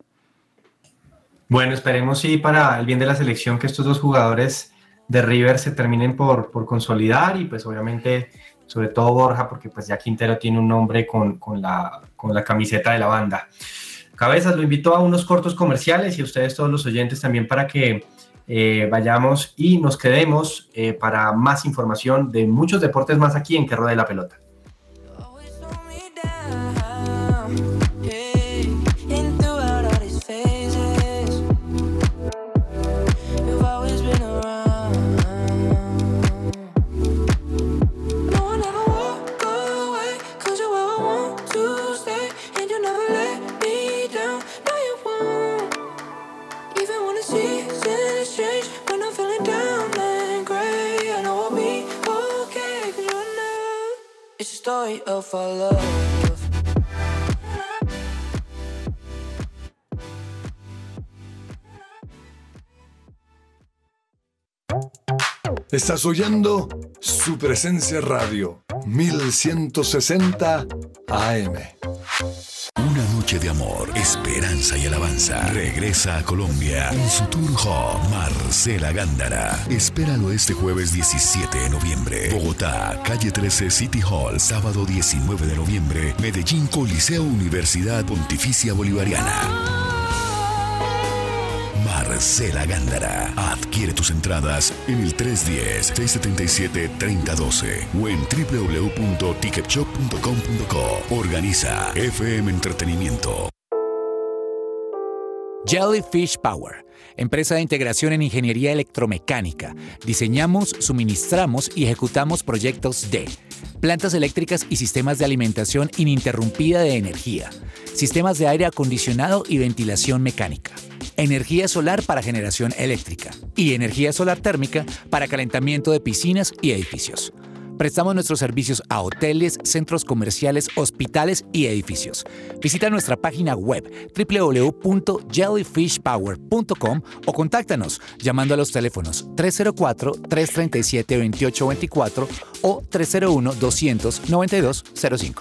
Bueno, esperemos sí para el bien de la selección que estos dos jugadores de River se terminen por, por consolidar y pues obviamente sobre todo Borja porque pues ya Quintero tiene un nombre con, con, la, con la camiseta de la banda. Cabezas, lo invito a unos cortos comerciales y a ustedes todos los oyentes también para que eh, vayamos y nos quedemos eh, para más información de muchos deportes más aquí en Que de la Pelota.
Estás oyendo su presencia radio 1160 AM.
De amor, esperanza y alabanza. Regresa a Colombia en su tour home Marcela Gándara. Espéralo este jueves 17 de noviembre. Bogotá, calle 13 City Hall, sábado 19 de noviembre. Medellín, Coliseo Universidad Pontificia Bolivariana. Marcela Gándara. Adquiere tus entradas en el 310-677-3012 o en www.ticketshop.com.co. Organiza FM Entretenimiento.
Jellyfish Power, empresa de integración en ingeniería electromecánica. Diseñamos, suministramos y ejecutamos proyectos de plantas eléctricas y sistemas de alimentación ininterrumpida de energía, sistemas de aire acondicionado y ventilación mecánica energía solar para generación eléctrica y energía solar térmica para calentamiento de piscinas y edificios. Prestamos nuestros servicios a hoteles, centros comerciales, hospitales y edificios. Visita nuestra página web www.jellyfishpower.com o contáctanos llamando a los teléfonos 304-337-2824 o 301-200-9205.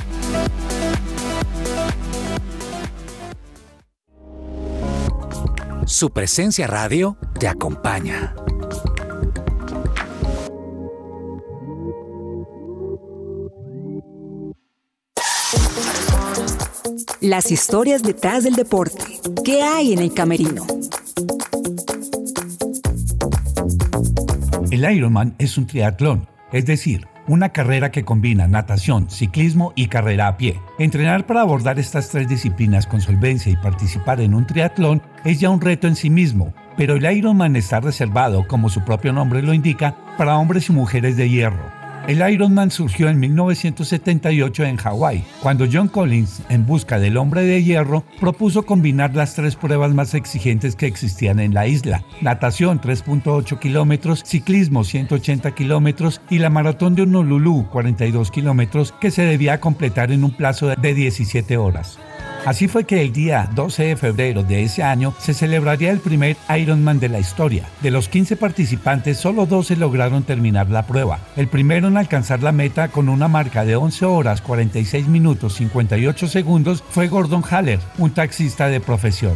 Su presencia radio te acompaña.
Las historias detrás del deporte. ¿Qué hay en el camerino?
El Ironman es un triatlón, es decir, una carrera que combina natación, ciclismo y carrera a pie. Entrenar para abordar estas tres disciplinas con solvencia y participar en un triatlón es ya un reto en sí mismo, pero el Ironman está reservado, como su propio nombre lo indica, para hombres y mujeres de hierro. El Ironman surgió en 1978 en Hawái, cuando John Collins, en busca del hombre de hierro, propuso combinar las tres pruebas más exigentes que existían en la isla, natación 3.8 kilómetros, ciclismo 180 kilómetros y la maratón de Honolulu 42 kilómetros que se debía completar en un plazo de 17 horas. Así fue que el día 12 de febrero de ese año se celebraría el primer Ironman de la historia. De los 15 participantes, solo 12 lograron terminar la prueba. El primero en alcanzar la meta con una marca de 11 horas 46 minutos 58 segundos fue Gordon Haller, un taxista de profesión.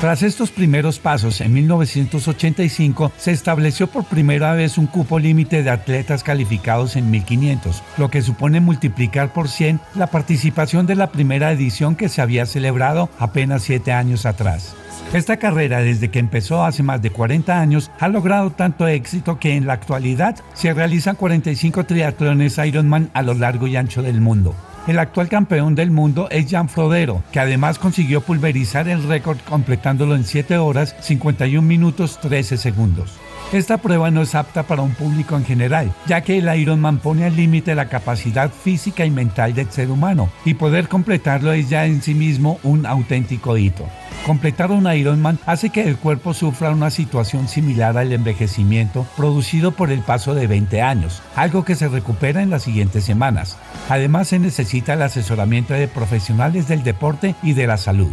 Tras estos primeros pasos, en 1985 se estableció por primera vez un cupo límite de atletas calificados en 1500, lo que supone multiplicar por 100 la participación de la primera edición que se había celebrado apenas 7 años atrás. Esta carrera, desde que empezó hace más de 40 años, ha logrado tanto éxito que en la actualidad se realizan 45 triatlones Ironman a lo largo y ancho del mundo. El actual campeón del mundo es Jan Frodero, que además consiguió pulverizar el récord completándolo en 7 horas 51 minutos 13 segundos. Esta prueba no es apta para un público en general, ya que el Ironman pone al límite la capacidad física y mental del ser humano, y poder completarlo es ya en sí mismo un auténtico hito. Completar un Ironman hace que el cuerpo sufra una situación similar al envejecimiento producido por el paso de 20 años, algo que se recupera en las siguientes semanas. Además se necesita el asesoramiento de profesionales del deporte y de la salud.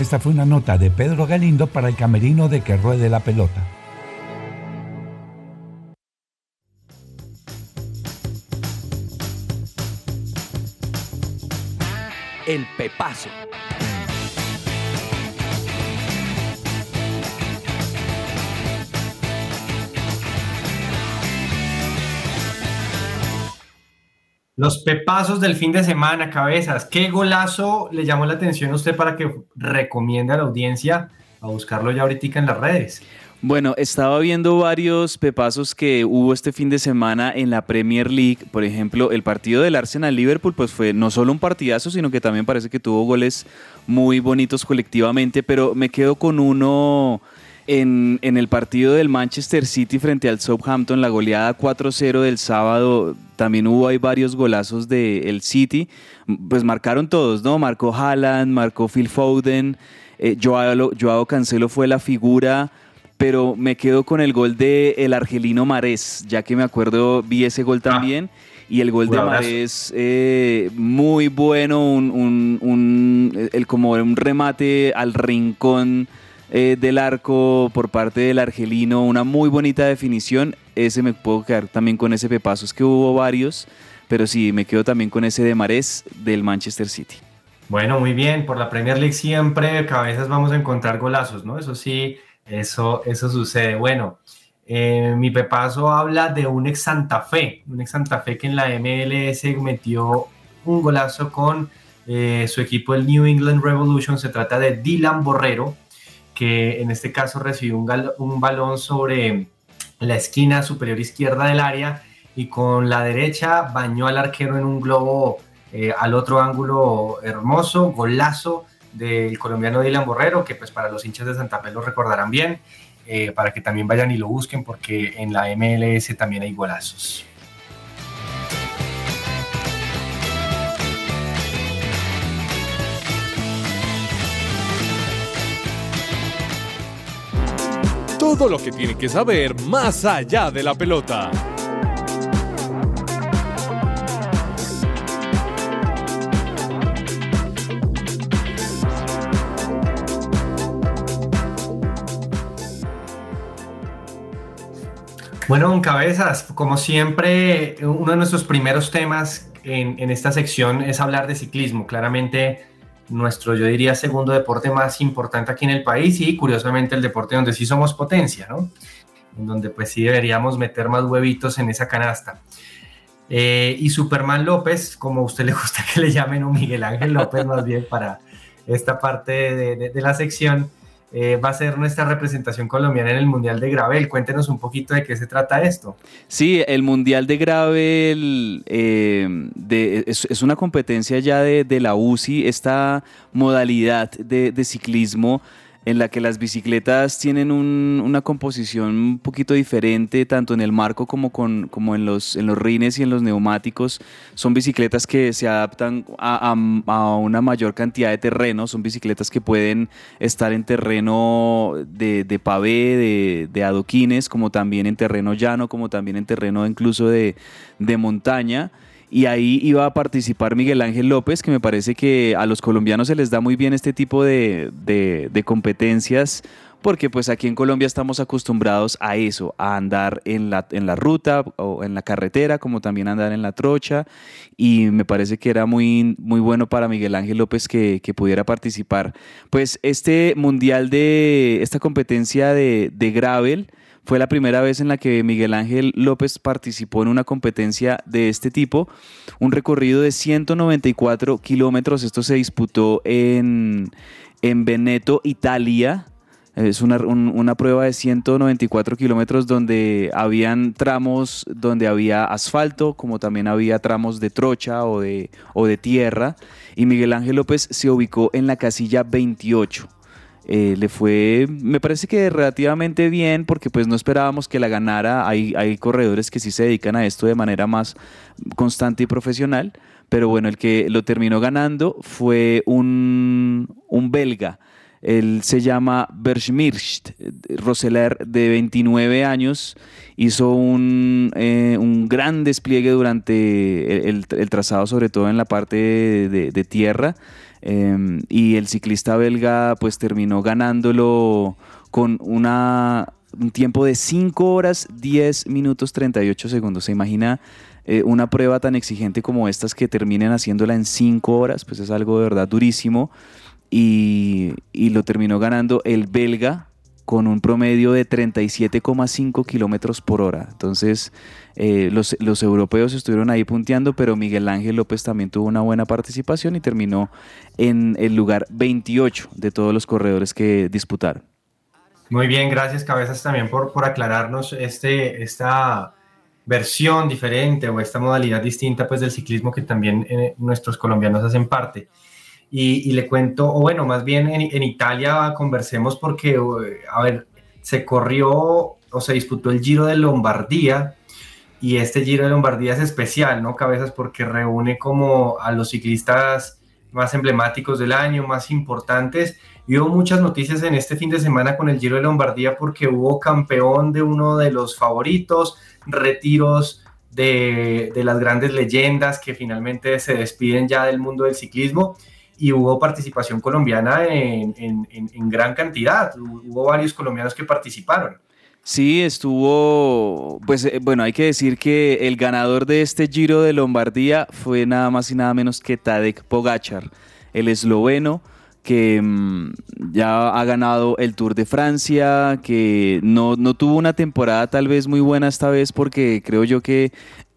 Esta fue una nota de Pedro Galindo para el camerino de que ruede la pelota.
El Pepazo.
Los pepazos del fin de semana, cabezas. ¿Qué golazo le llamó la atención a usted para que recomiende a la audiencia a buscarlo ya ahorita en las redes?
Bueno, estaba viendo varios pepazos que hubo este fin de semana en la Premier League. Por ejemplo, el partido del Arsenal-Liverpool, pues fue no solo un partidazo, sino que también parece que tuvo goles muy bonitos colectivamente, pero me quedo con uno en, el partido del Manchester City frente al Southampton, la goleada 4-0 del sábado, también hubo ahí varios golazos del City, pues marcaron todos, ¿no? Marcó Haaland, marcó Phil Foden, eh, Joao, Cancelo fue la figura, pero me quedo con el gol de el argelino Marés, ya que me acuerdo, vi ese gol ah. también. y el gol de Marés eh, muy bueno, un, el, como un remate al rincón eh, del arco por parte del argelino, una muy bonita definición. Ese me puedo quedar también con ese pepazo, es que hubo varios, pero sí, me quedo también con ese de Marés del Manchester City.
Bueno, muy bien, por la Premier League siempre cabezas vamos a encontrar golazos, ¿no? Eso sí, eso, eso sucede. Bueno, eh, mi pepazo habla de un ex Santa Fe, un ex Santa Fe que en la MLS metió un golazo con eh, su equipo, el New England Revolution. Se trata de Dylan Borrero, que en este caso recibió un, balón sobre la esquina superior izquierda del área y con la derecha bañó al arquero en un globo eh, al otro ángulo hermoso, golazo del colombiano Dylan Borrero, que pues para los hinchas de Santa Fe lo recordarán bien, eh, para que también vayan y lo busquen porque en la MLS también hay golazos.
Todo lo que tiene que saber más allá de la pelota.
Bueno, en cabezas, como siempre, uno de nuestros primeros temas en, en, esta sección es hablar de ciclismo. Claramente nuestro, yo diría, segundo deporte más importante aquí en el país y curiosamente el deporte donde sí somos potencia, ¿no? En donde pues sí deberíamos meter más huevitos en esa canasta. Eh, y Superman López, como a usted le gusta que le llamen, o Miguel Ángel López más bien para esta parte de, la sección, eh, va a ser nuestra representación colombiana en el Mundial de Gravel. Cuéntenos un poquito de qué se trata esto.
Sí, el Mundial de Gravel eh, es, una competencia ya de, la UCI, esta modalidad de ciclismo en la que las bicicletas tienen una composición un poquito diferente, tanto en el marco como, con, como en, los, en los rines y en los neumáticos. Son bicicletas que se adaptan a, una mayor cantidad de terreno, son bicicletas que pueden estar en terreno de, de pavé, de, de, adoquines, como también en terreno llano, como también en terreno incluso de, de montaña y ahí iba a participar Miguel Ángel López, que me parece que a los colombianos se les da muy bien este tipo de, competencias, porque pues aquí en Colombia estamos acostumbrados a eso, a andar en la, en la ruta o en la carretera, como también andar en la trocha, y me parece que era muy, muy bueno para Miguel Ángel López que, que pudiera participar. Pues este mundial de, esta competencia de, de gravel, fue la primera vez en la que Miguel Ángel López participó en una competencia de este tipo, un recorrido de 194 kilómetros. Esto se disputó en, en Veneto, Italia. Es una, una, prueba de 194 kilómetros donde habían tramos donde había asfalto, como también había tramos de trocha o de, o de tierra. Y Miguel Ángel López se ubicó en la casilla 28. Eh, le fue, me parece que relativamente bien, porque pues no esperábamos que la ganara. Hay, hay corredores que sí se dedican a esto de manera más constante y profesional, pero bueno, el que lo terminó ganando fue un, un belga. Él se llama Berschmirst Roseler, de 29 años. Hizo un, eh, un gran despliegue durante el, trazado, sobre todo en la parte de tierra. Em, y el ciclista belga pues terminó ganándolo con una, un tiempo de 5 horas 10 minutos 38 segundos. ¿Se imagina eh, una prueba tan exigente como estas que terminen haciéndola en 5 horas? Pues es algo de verdad durísimo. Y, lo terminó ganando el belga con un promedio de 37,5 kilómetros por hora. Entonces, eh, los, los, europeos estuvieron ahí punteando, pero Miguel Ángel López también tuvo una buena participación y terminó en el lugar 28 de todos los corredores que disputaron.
Muy bien, gracias Cabezas también por, por aclararnos este, esta versión diferente o esta modalidad distinta pues del ciclismo que también eh, nuestros colombianos hacen parte. Y, le cuento, o bueno, más bien en, en, Italia conversemos porque, a ver, se corrió o se disputó el Giro de Lombardía y este Giro de Lombardía es especial, ¿no? Cabezas porque reúne como a los ciclistas más emblemáticos del año, más importantes. Y hubo muchas noticias en este fin de semana con el Giro de Lombardía porque hubo campeón de uno de los favoritos, retiros de, de las grandes leyendas que finalmente se despiden ya del mundo del ciclismo y hubo participación colombiana en, en, gran cantidad. Hubo varios colombianos que participaron.
Sí, estuvo, pues eh, bueno, hay que decir que el ganador de este Giro de Lombardía fue nada más y nada menos que Tadek Pogachar, el esloveno que mm, ya ha ganado el Tour de Francia, que no, no, tuvo una temporada tal vez muy buena esta vez porque creo yo que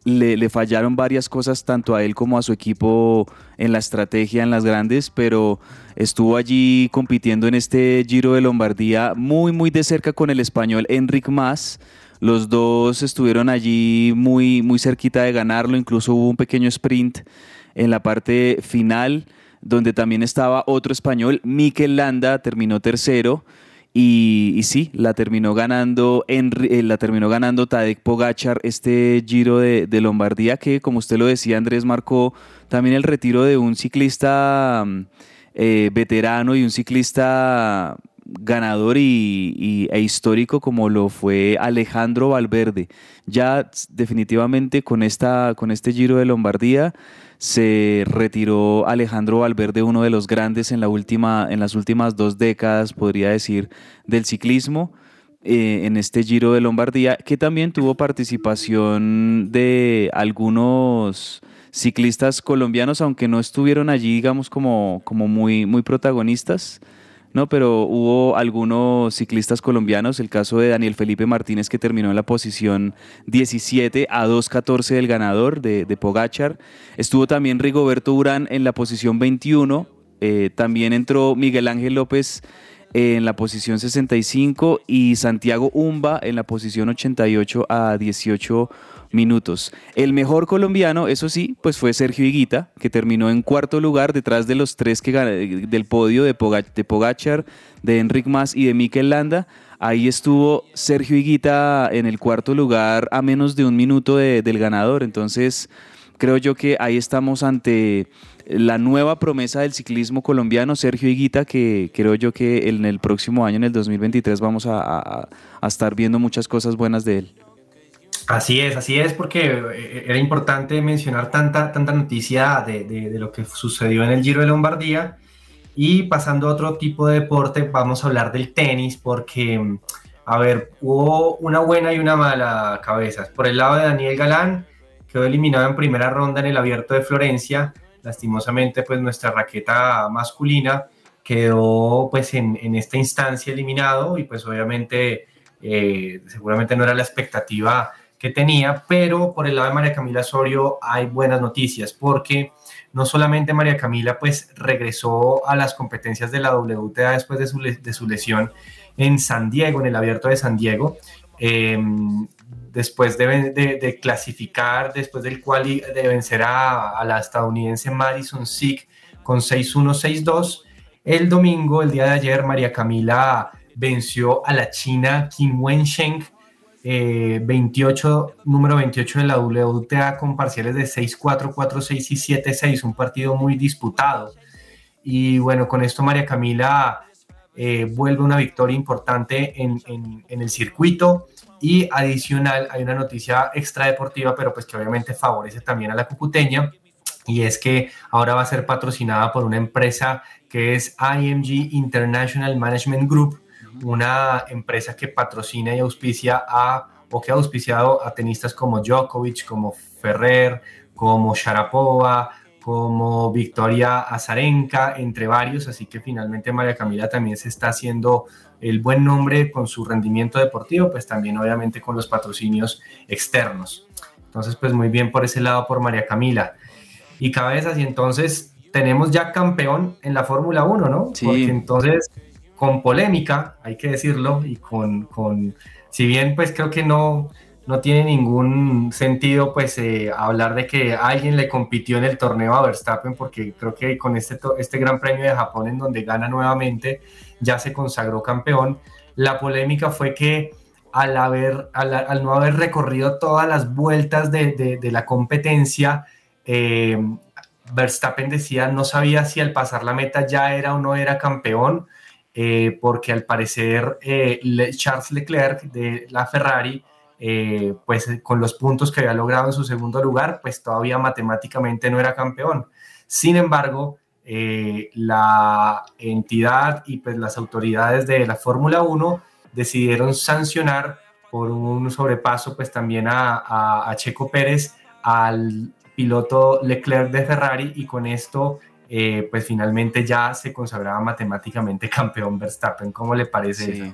le, fallaron varias cosas tanto a él como a su equipo en la estrategia, en las grandes, pero estuvo allí compitiendo en este Giro de Lombardía muy, muy de cerca con el español Enric Mas. Los dos estuvieron allí muy, muy cerquita de ganarlo, incluso hubo un pequeño sprint en la parte final donde también estaba otro español, Mikel Landa, terminó tercero. Y, sí, la terminó ganando eh, la terminó ganando Tadek Pogachar este Giro de, Lombardía que como usted lo decía Andrés marcó también el retiro de un ciclista mm, eh, veterano y un ciclista ganador y, e histórico como lo fue Alejandro Valverde. Ya definitivamente con, esta, con este Giro de Lombardía se retiró Alejandro Valverde, uno de los grandes en, la última, en las últimas dos décadas, podría decir, del ciclismo. Eh, en este Giro de Lombardía, que también tuvo participación de algunos ciclistas colombianos, aunque no estuvieron allí, digamos, como, como muy, muy protagonistas. No, pero hubo algunos ciclistas colombianos, el caso de Daniel Felipe Martínez que terminó en la posición 17 a 2.14 del ganador de, Pogachar. Estuvo también Rigoberto Urán en la posición 21. Eh, también entró Miguel Ángel López en la posición 65 y Santiago Umba en la posición 88 a 18 minutos. El mejor colombiano, eso sí, pues fue Sergio Higuita, que terminó en cuarto lugar detrás de los tres que del podio de, de Pogachar, de Enric Mas y de Mikel Landa. Ahí estuvo Sergio Higuita en el cuarto lugar a menos de un minuto del ganador. Entonces, creo yo que ahí estamos ante la nueva promesa del ciclismo colombiano, Sergio Higuita, que creo yo que en el próximo año, en el 2023, vamos a estar viendo muchas cosas buenas de él.
Así es, así es, porque eh, era importante mencionar tanta, tanta noticia de, de, lo que sucedió en el Giro de Lombardía. Y pasando a otro tipo de deporte, vamos a hablar del tenis, porque, a ver, hubo una buena y una mala cabeza. Por el lado de Daniel Galán, quedó eliminado en primera ronda en el Abierto de Florencia. Lastimosamente, pues nuestra raqueta masculina quedó pues en, en esta instancia eliminado y pues obviamente eh, seguramente no era la expectativa que tenía, pero por el lado de María Camila Osorio hay buenas noticias porque no solamente María Camila pues regresó a las competencias de la WTA después de su, de su lesión en San Diego, en el abierto de San Diego, em, después de, clasificar, después del cual de vencer a, la estadounidense Madison Sick con 6-1-6-2, el domingo, el día de ayer, María Camila venció a la china Kim Wensheng 28, eh, número 28 de la WTA con parciales de 6-4, 4-6 y 7-6, un partido muy disputado. Y bueno, con esto María Camila eh, vuelve una victoria importante en, el circuito y adicional hay una noticia extradeportiva, pero pues que obviamente favorece también a la cucuteña y es que ahora va a ser patrocinada por una empresa que es IMG International Management Group, una empresa que patrocina y auspicia a, o que ha auspiciado a tenistas como Djokovic, como Ferrer, como Sharapova, como Victoria Azarenka, entre varios, así que finalmente María Camila también se está haciendo el buen nombre con su rendimiento deportivo, pues también obviamente con los patrocinios externos. Entonces, pues muy bien por ese lado por María Camila. Y cabezas, y entonces tenemos ya campeón en la Fórmula 1, ¿no?
Sí.
Porque entonces con polémica, hay que decirlo, y con, con si bien pues creo que no, no tiene ningún sentido pues eh, hablar de que alguien le compitió en el torneo a Verstappen, porque creo que con este, este Gran Premio de Japón en donde gana nuevamente, ya se consagró campeón. La polémica fue que al, haber, al, no haber recorrido todas las vueltas de, de, la competencia, eh, Verstappen decía no sabía si al pasar la meta ya era o no era campeón eh, porque al parecer eh, Charles Leclerc de la Ferrari, eh, pues con los puntos que había logrado en su segundo lugar, pues todavía matemáticamente no era campeón. Sin embargo, la entidad y pues las autoridades de la Fórmula 1 decidieron sancionar por un sobrepaso pues también a, a Checo Pérez al piloto Leclerc de Ferrari y con esto eh, pues finalmente ya se consagraba matemáticamente campeón Verstappen. ¿Cómo le parece eso?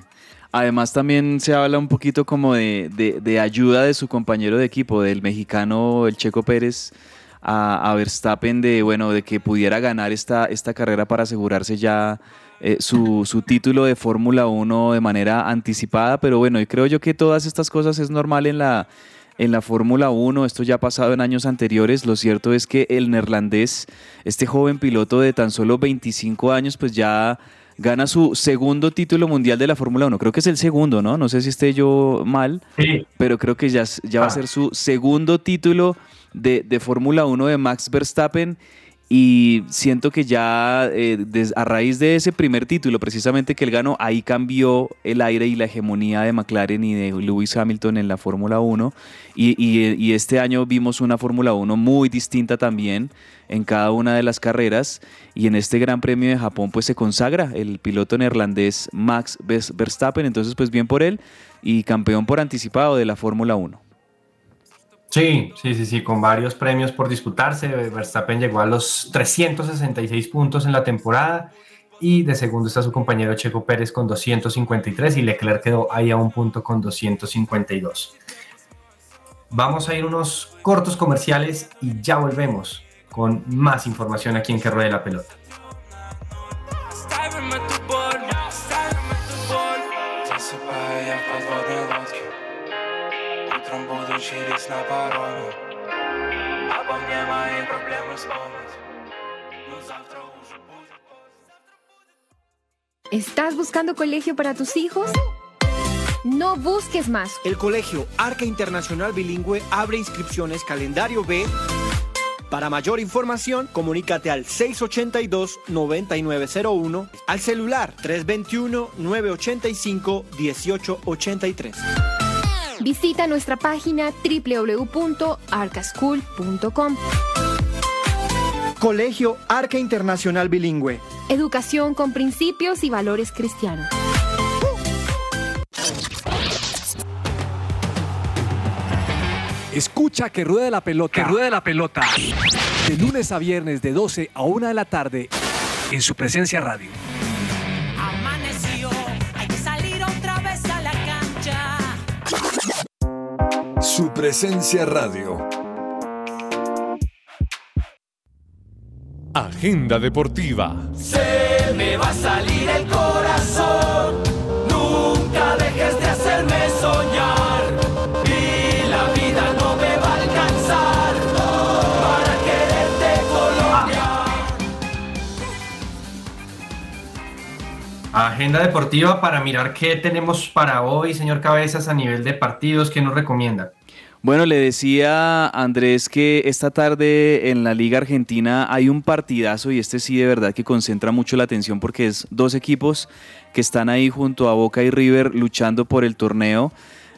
Además también se habla un poquito como de, ayuda de su compañero de equipo, del mexicano, el Checo Pérez, a, Verstappen, de, bueno, de que pudiera ganar esta, esta carrera para asegurarse ya eh, su, su, título de Fórmula 1 de manera anticipada. Pero bueno, y creo yo que todas estas cosas es normal en la en la Fórmula 1, esto ya ha pasado en años anteriores, lo cierto es que el neerlandés, este joven piloto de tan solo 25 años, pues ya gana su segundo título mundial de la Fórmula 1. Creo que es el segundo, ¿no? No sé si esté yo mal, pero creo que ya, ya va a ah. ser su segundo título de, de Fórmula 1 de Max Verstappen y siento que ya eh, a raíz de ese primer título, precisamente que él ganó, ahí cambió el aire y la hegemonía de McLaren y de Lewis Hamilton en la Fórmula 1. Y, este año vimos una Fórmula 1 muy distinta también en cada una de las carreras. Y en este Gran Premio de Japón, pues se consagra el piloto neerlandés Max Verstappen. Entonces, pues bien por él y campeón por anticipado de la Fórmula 1.
Sí, sí, sí, sí, con varios premios por disputarse. Verstappen llegó a los 366 puntos en la temporada y de segundo está su compañero Checo Pérez con 253 y Leclerc quedó ahí a un punto con 252. Vamos a ir unos cortos comerciales y ya volvemos con más información aquí en Que Ruede la Pelota.
¿Estás buscando colegio para tus hijos? No busques más.
El colegio Arca Internacional Bilingüe abre inscripciones calendario B. Para mayor información, comunícate al 682-9901, al celular 321-985-1883.
Visita nuestra página www.arcaschool.com.
Colegio Arca Internacional Bilingüe.
Educación con principios y valores cristianos.
Escucha que ruede la pelota.
Que ruede la pelota.
De lunes a viernes de 12 a 1 de la tarde en su presencia radio.
Su presencia radio. Agenda deportiva.
Se me va a salir el corazón.
Agenda deportiva para mirar qué tenemos para hoy, señor Cabezas, a nivel de partidos, ¿qué nos recomienda?
Bueno, le decía a Andrés que esta tarde en la Liga Argentina hay un partidazo y este sí de verdad que concentra mucho la atención porque es dos equipos que están ahí junto a Boca y River luchando por el torneo.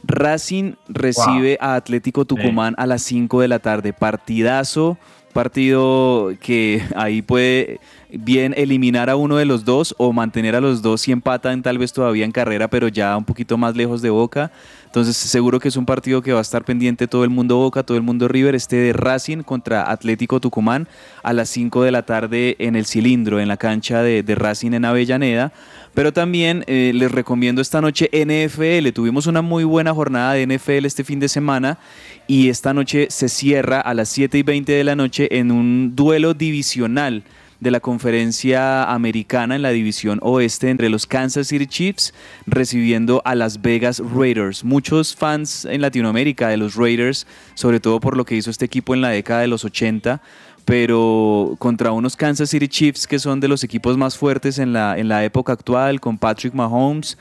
Racing recibe a Atlético Tucumán a las 5 de la tarde. Partidazo, partido que ahí puede bien eliminar a uno de los dos o mantener a los dos si empatan tal vez todavía en carrera, pero ya un poquito más lejos de Boca. Entonces seguro que es un partido que va a estar pendiente todo el mundo Boca, todo el mundo River, este de Racing contra Atlético Tucumán a las 5 de la tarde en el cilindro, en la cancha de, Racing en Avellaneda. Pero también eh, les recomiendo esta noche NFL. Tuvimos una muy buena jornada de NFL este fin de semana y esta noche se cierra a las 7 y 20 de la noche en un duelo divisional de la conferencia americana en la división oeste entre los Kansas City Chiefs recibiendo a las Vegas Raiders. Muchos fans en Latinoamérica de los Raiders, sobre todo por lo que hizo este equipo en la década de los 80, pero contra unos Kansas City Chiefs que son de los equipos más fuertes en la, en la época actual, con Patrick Mahomes.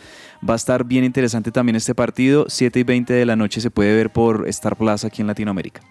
Va a estar bien interesante también este partido. 7 y 20 de la noche se puede ver por Star Plus aquí en Latinoamérica.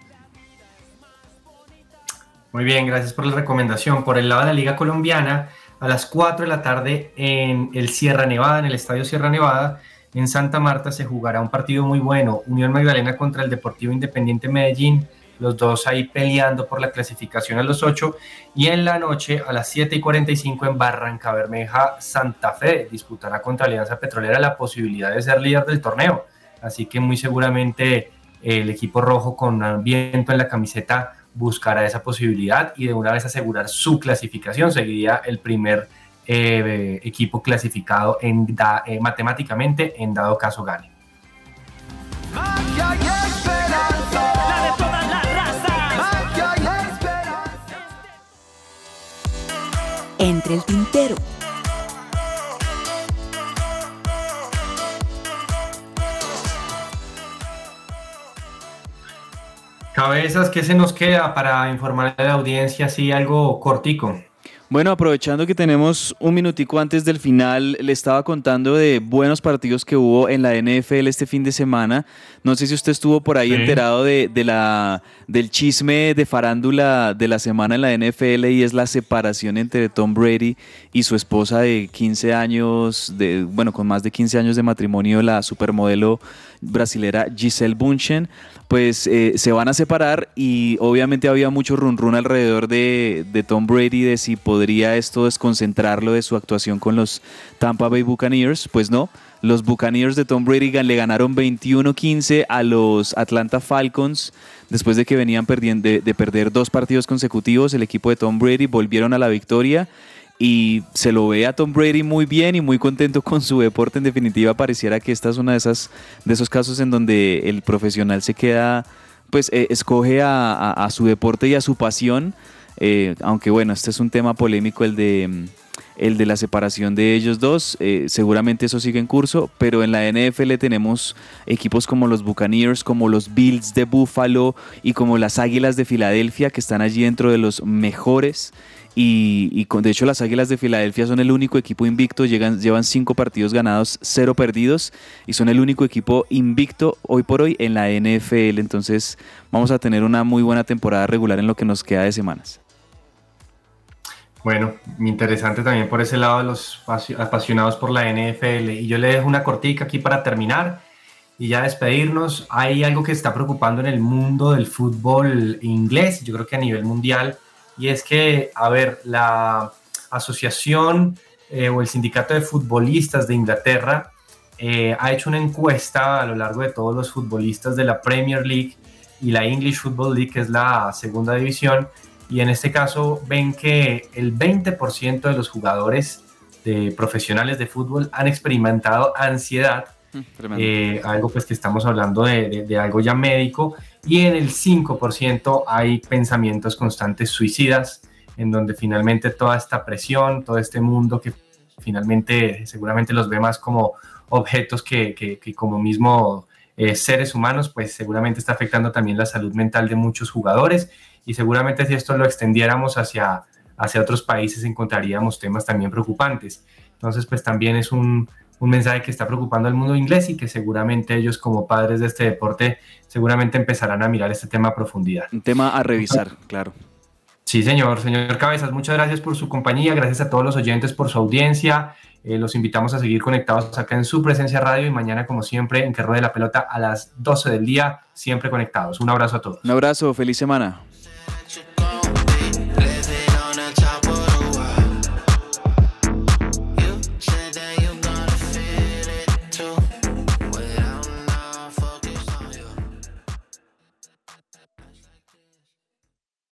Muy bien, gracias por la recomendación. Por el lado de la Liga Colombiana, a las 4 de la tarde en el Sierra Nevada, en el Estadio Sierra Nevada, en Santa Marta se jugará un partido muy bueno. Unión Magdalena contra el Deportivo Independiente Medellín, los dos ahí peleando por la clasificación a los 8. Y en la noche, a las 7 y 45 en Barranca Bermeja, Santa Fe disputará contra Alianza Petrolera la posibilidad de ser líder del torneo. Así que muy seguramente el equipo rojo con viento en la camiseta buscará esa posibilidad y de una vez asegurar su clasificación. Seguiría el primer eh, equipo clasificado en da- eh, matemáticamente en dado caso gane.
Magia y esperanza. La de todas las razas. Magia y esperanza.
Entre el tintero.
Cabezas, ¿qué se nos queda para informar a la audiencia así algo cortico?
Bueno, aprovechando que tenemos un minutico antes del final, le estaba contando de buenos partidos que hubo en la NFL este fin de semana. No sé si usted estuvo por ahí
Sí.
enterado de, de la, del chisme de farándula de la semana en la NFL y es la separación entre Tom Brady y su esposa de 15 años, de, bueno, con más de 15 años de matrimonio, la supermodelo brasilera Giselle Bunchen, pues eh, se van a separar y obviamente había mucho run run alrededor de, Tom Brady de si podría esto desconcentrarlo de su actuación con los Tampa Bay Buccaneers, pues no. Los Buccaneers de Tom Brady le ganaron 21-15 a los Atlanta Falcons después de que venían perdiendo, de perder dos partidos consecutivos. El equipo de Tom Brady volvieron a la victoria y se lo ve a Tom Brady muy bien y muy contento con su deporte. En definitiva, pareciera que esta es una de esas de esos casos en donde el profesional se queda, pues eh, escoge a, su deporte y a su pasión. Eh, aunque bueno, este es un tema polémico el de mm, el de la separación de ellos dos. Eh, seguramente eso sigue en curso, pero en la NFL tenemos equipos como los Buccaneers, como los Bills de Buffalo y como las Águilas de Filadelfia que están allí dentro de los mejores. Y, de hecho las Águilas de Filadelfia son el único equipo invicto, llegan, llevan cinco partidos ganados, cero perdidos y son el único equipo invicto hoy por hoy en la NFL. Entonces vamos a tener una muy buena temporada regular en lo que nos queda de semanas.
Bueno, interesante también por ese lado de los apasionados por la NFL. Y yo le dejo una cortica aquí para terminar y ya despedirnos. Hay algo que está preocupando en el mundo del fútbol inglés, yo creo que a nivel mundial, y es que, a ver, la asociación eh, o el sindicato de futbolistas de Inglaterra eh, ha hecho una encuesta a lo largo de todos los futbolistas de la Premier League y la English Football League, que es la segunda división, y en este caso ven que el 20% de los jugadores de profesionales de fútbol han experimentado ansiedad, mm, eh, algo pues que estamos hablando de, de, algo ya médico, y en el 5% hay pensamientos constantes suicidas, en donde finalmente toda esta presión, todo este mundo que finalmente seguramente los ve más como objetos que, que, que como mismo eh, seres humanos, pues seguramente está afectando también la salud mental de muchos jugadores y seguramente si esto lo extendiéramos hacia, hacia otros países encontraríamos temas también preocupantes. Entonces, pues también es un, un mensaje que está preocupando al mundo inglés y que seguramente ellos como padres de este deporte seguramente empezarán a mirar este tema a profundidad.
Un tema a revisar, claro.
Sí, señor, señor Cabezas, muchas gracias por su compañía, gracias a todos los oyentes por su audiencia. Eh, los invitamos a seguir conectados acá en su presencia radio y mañana, como siempre, en que ruede la pelota a las 12 del día, siempre conectados. Un abrazo a todos.
Un abrazo, feliz semana.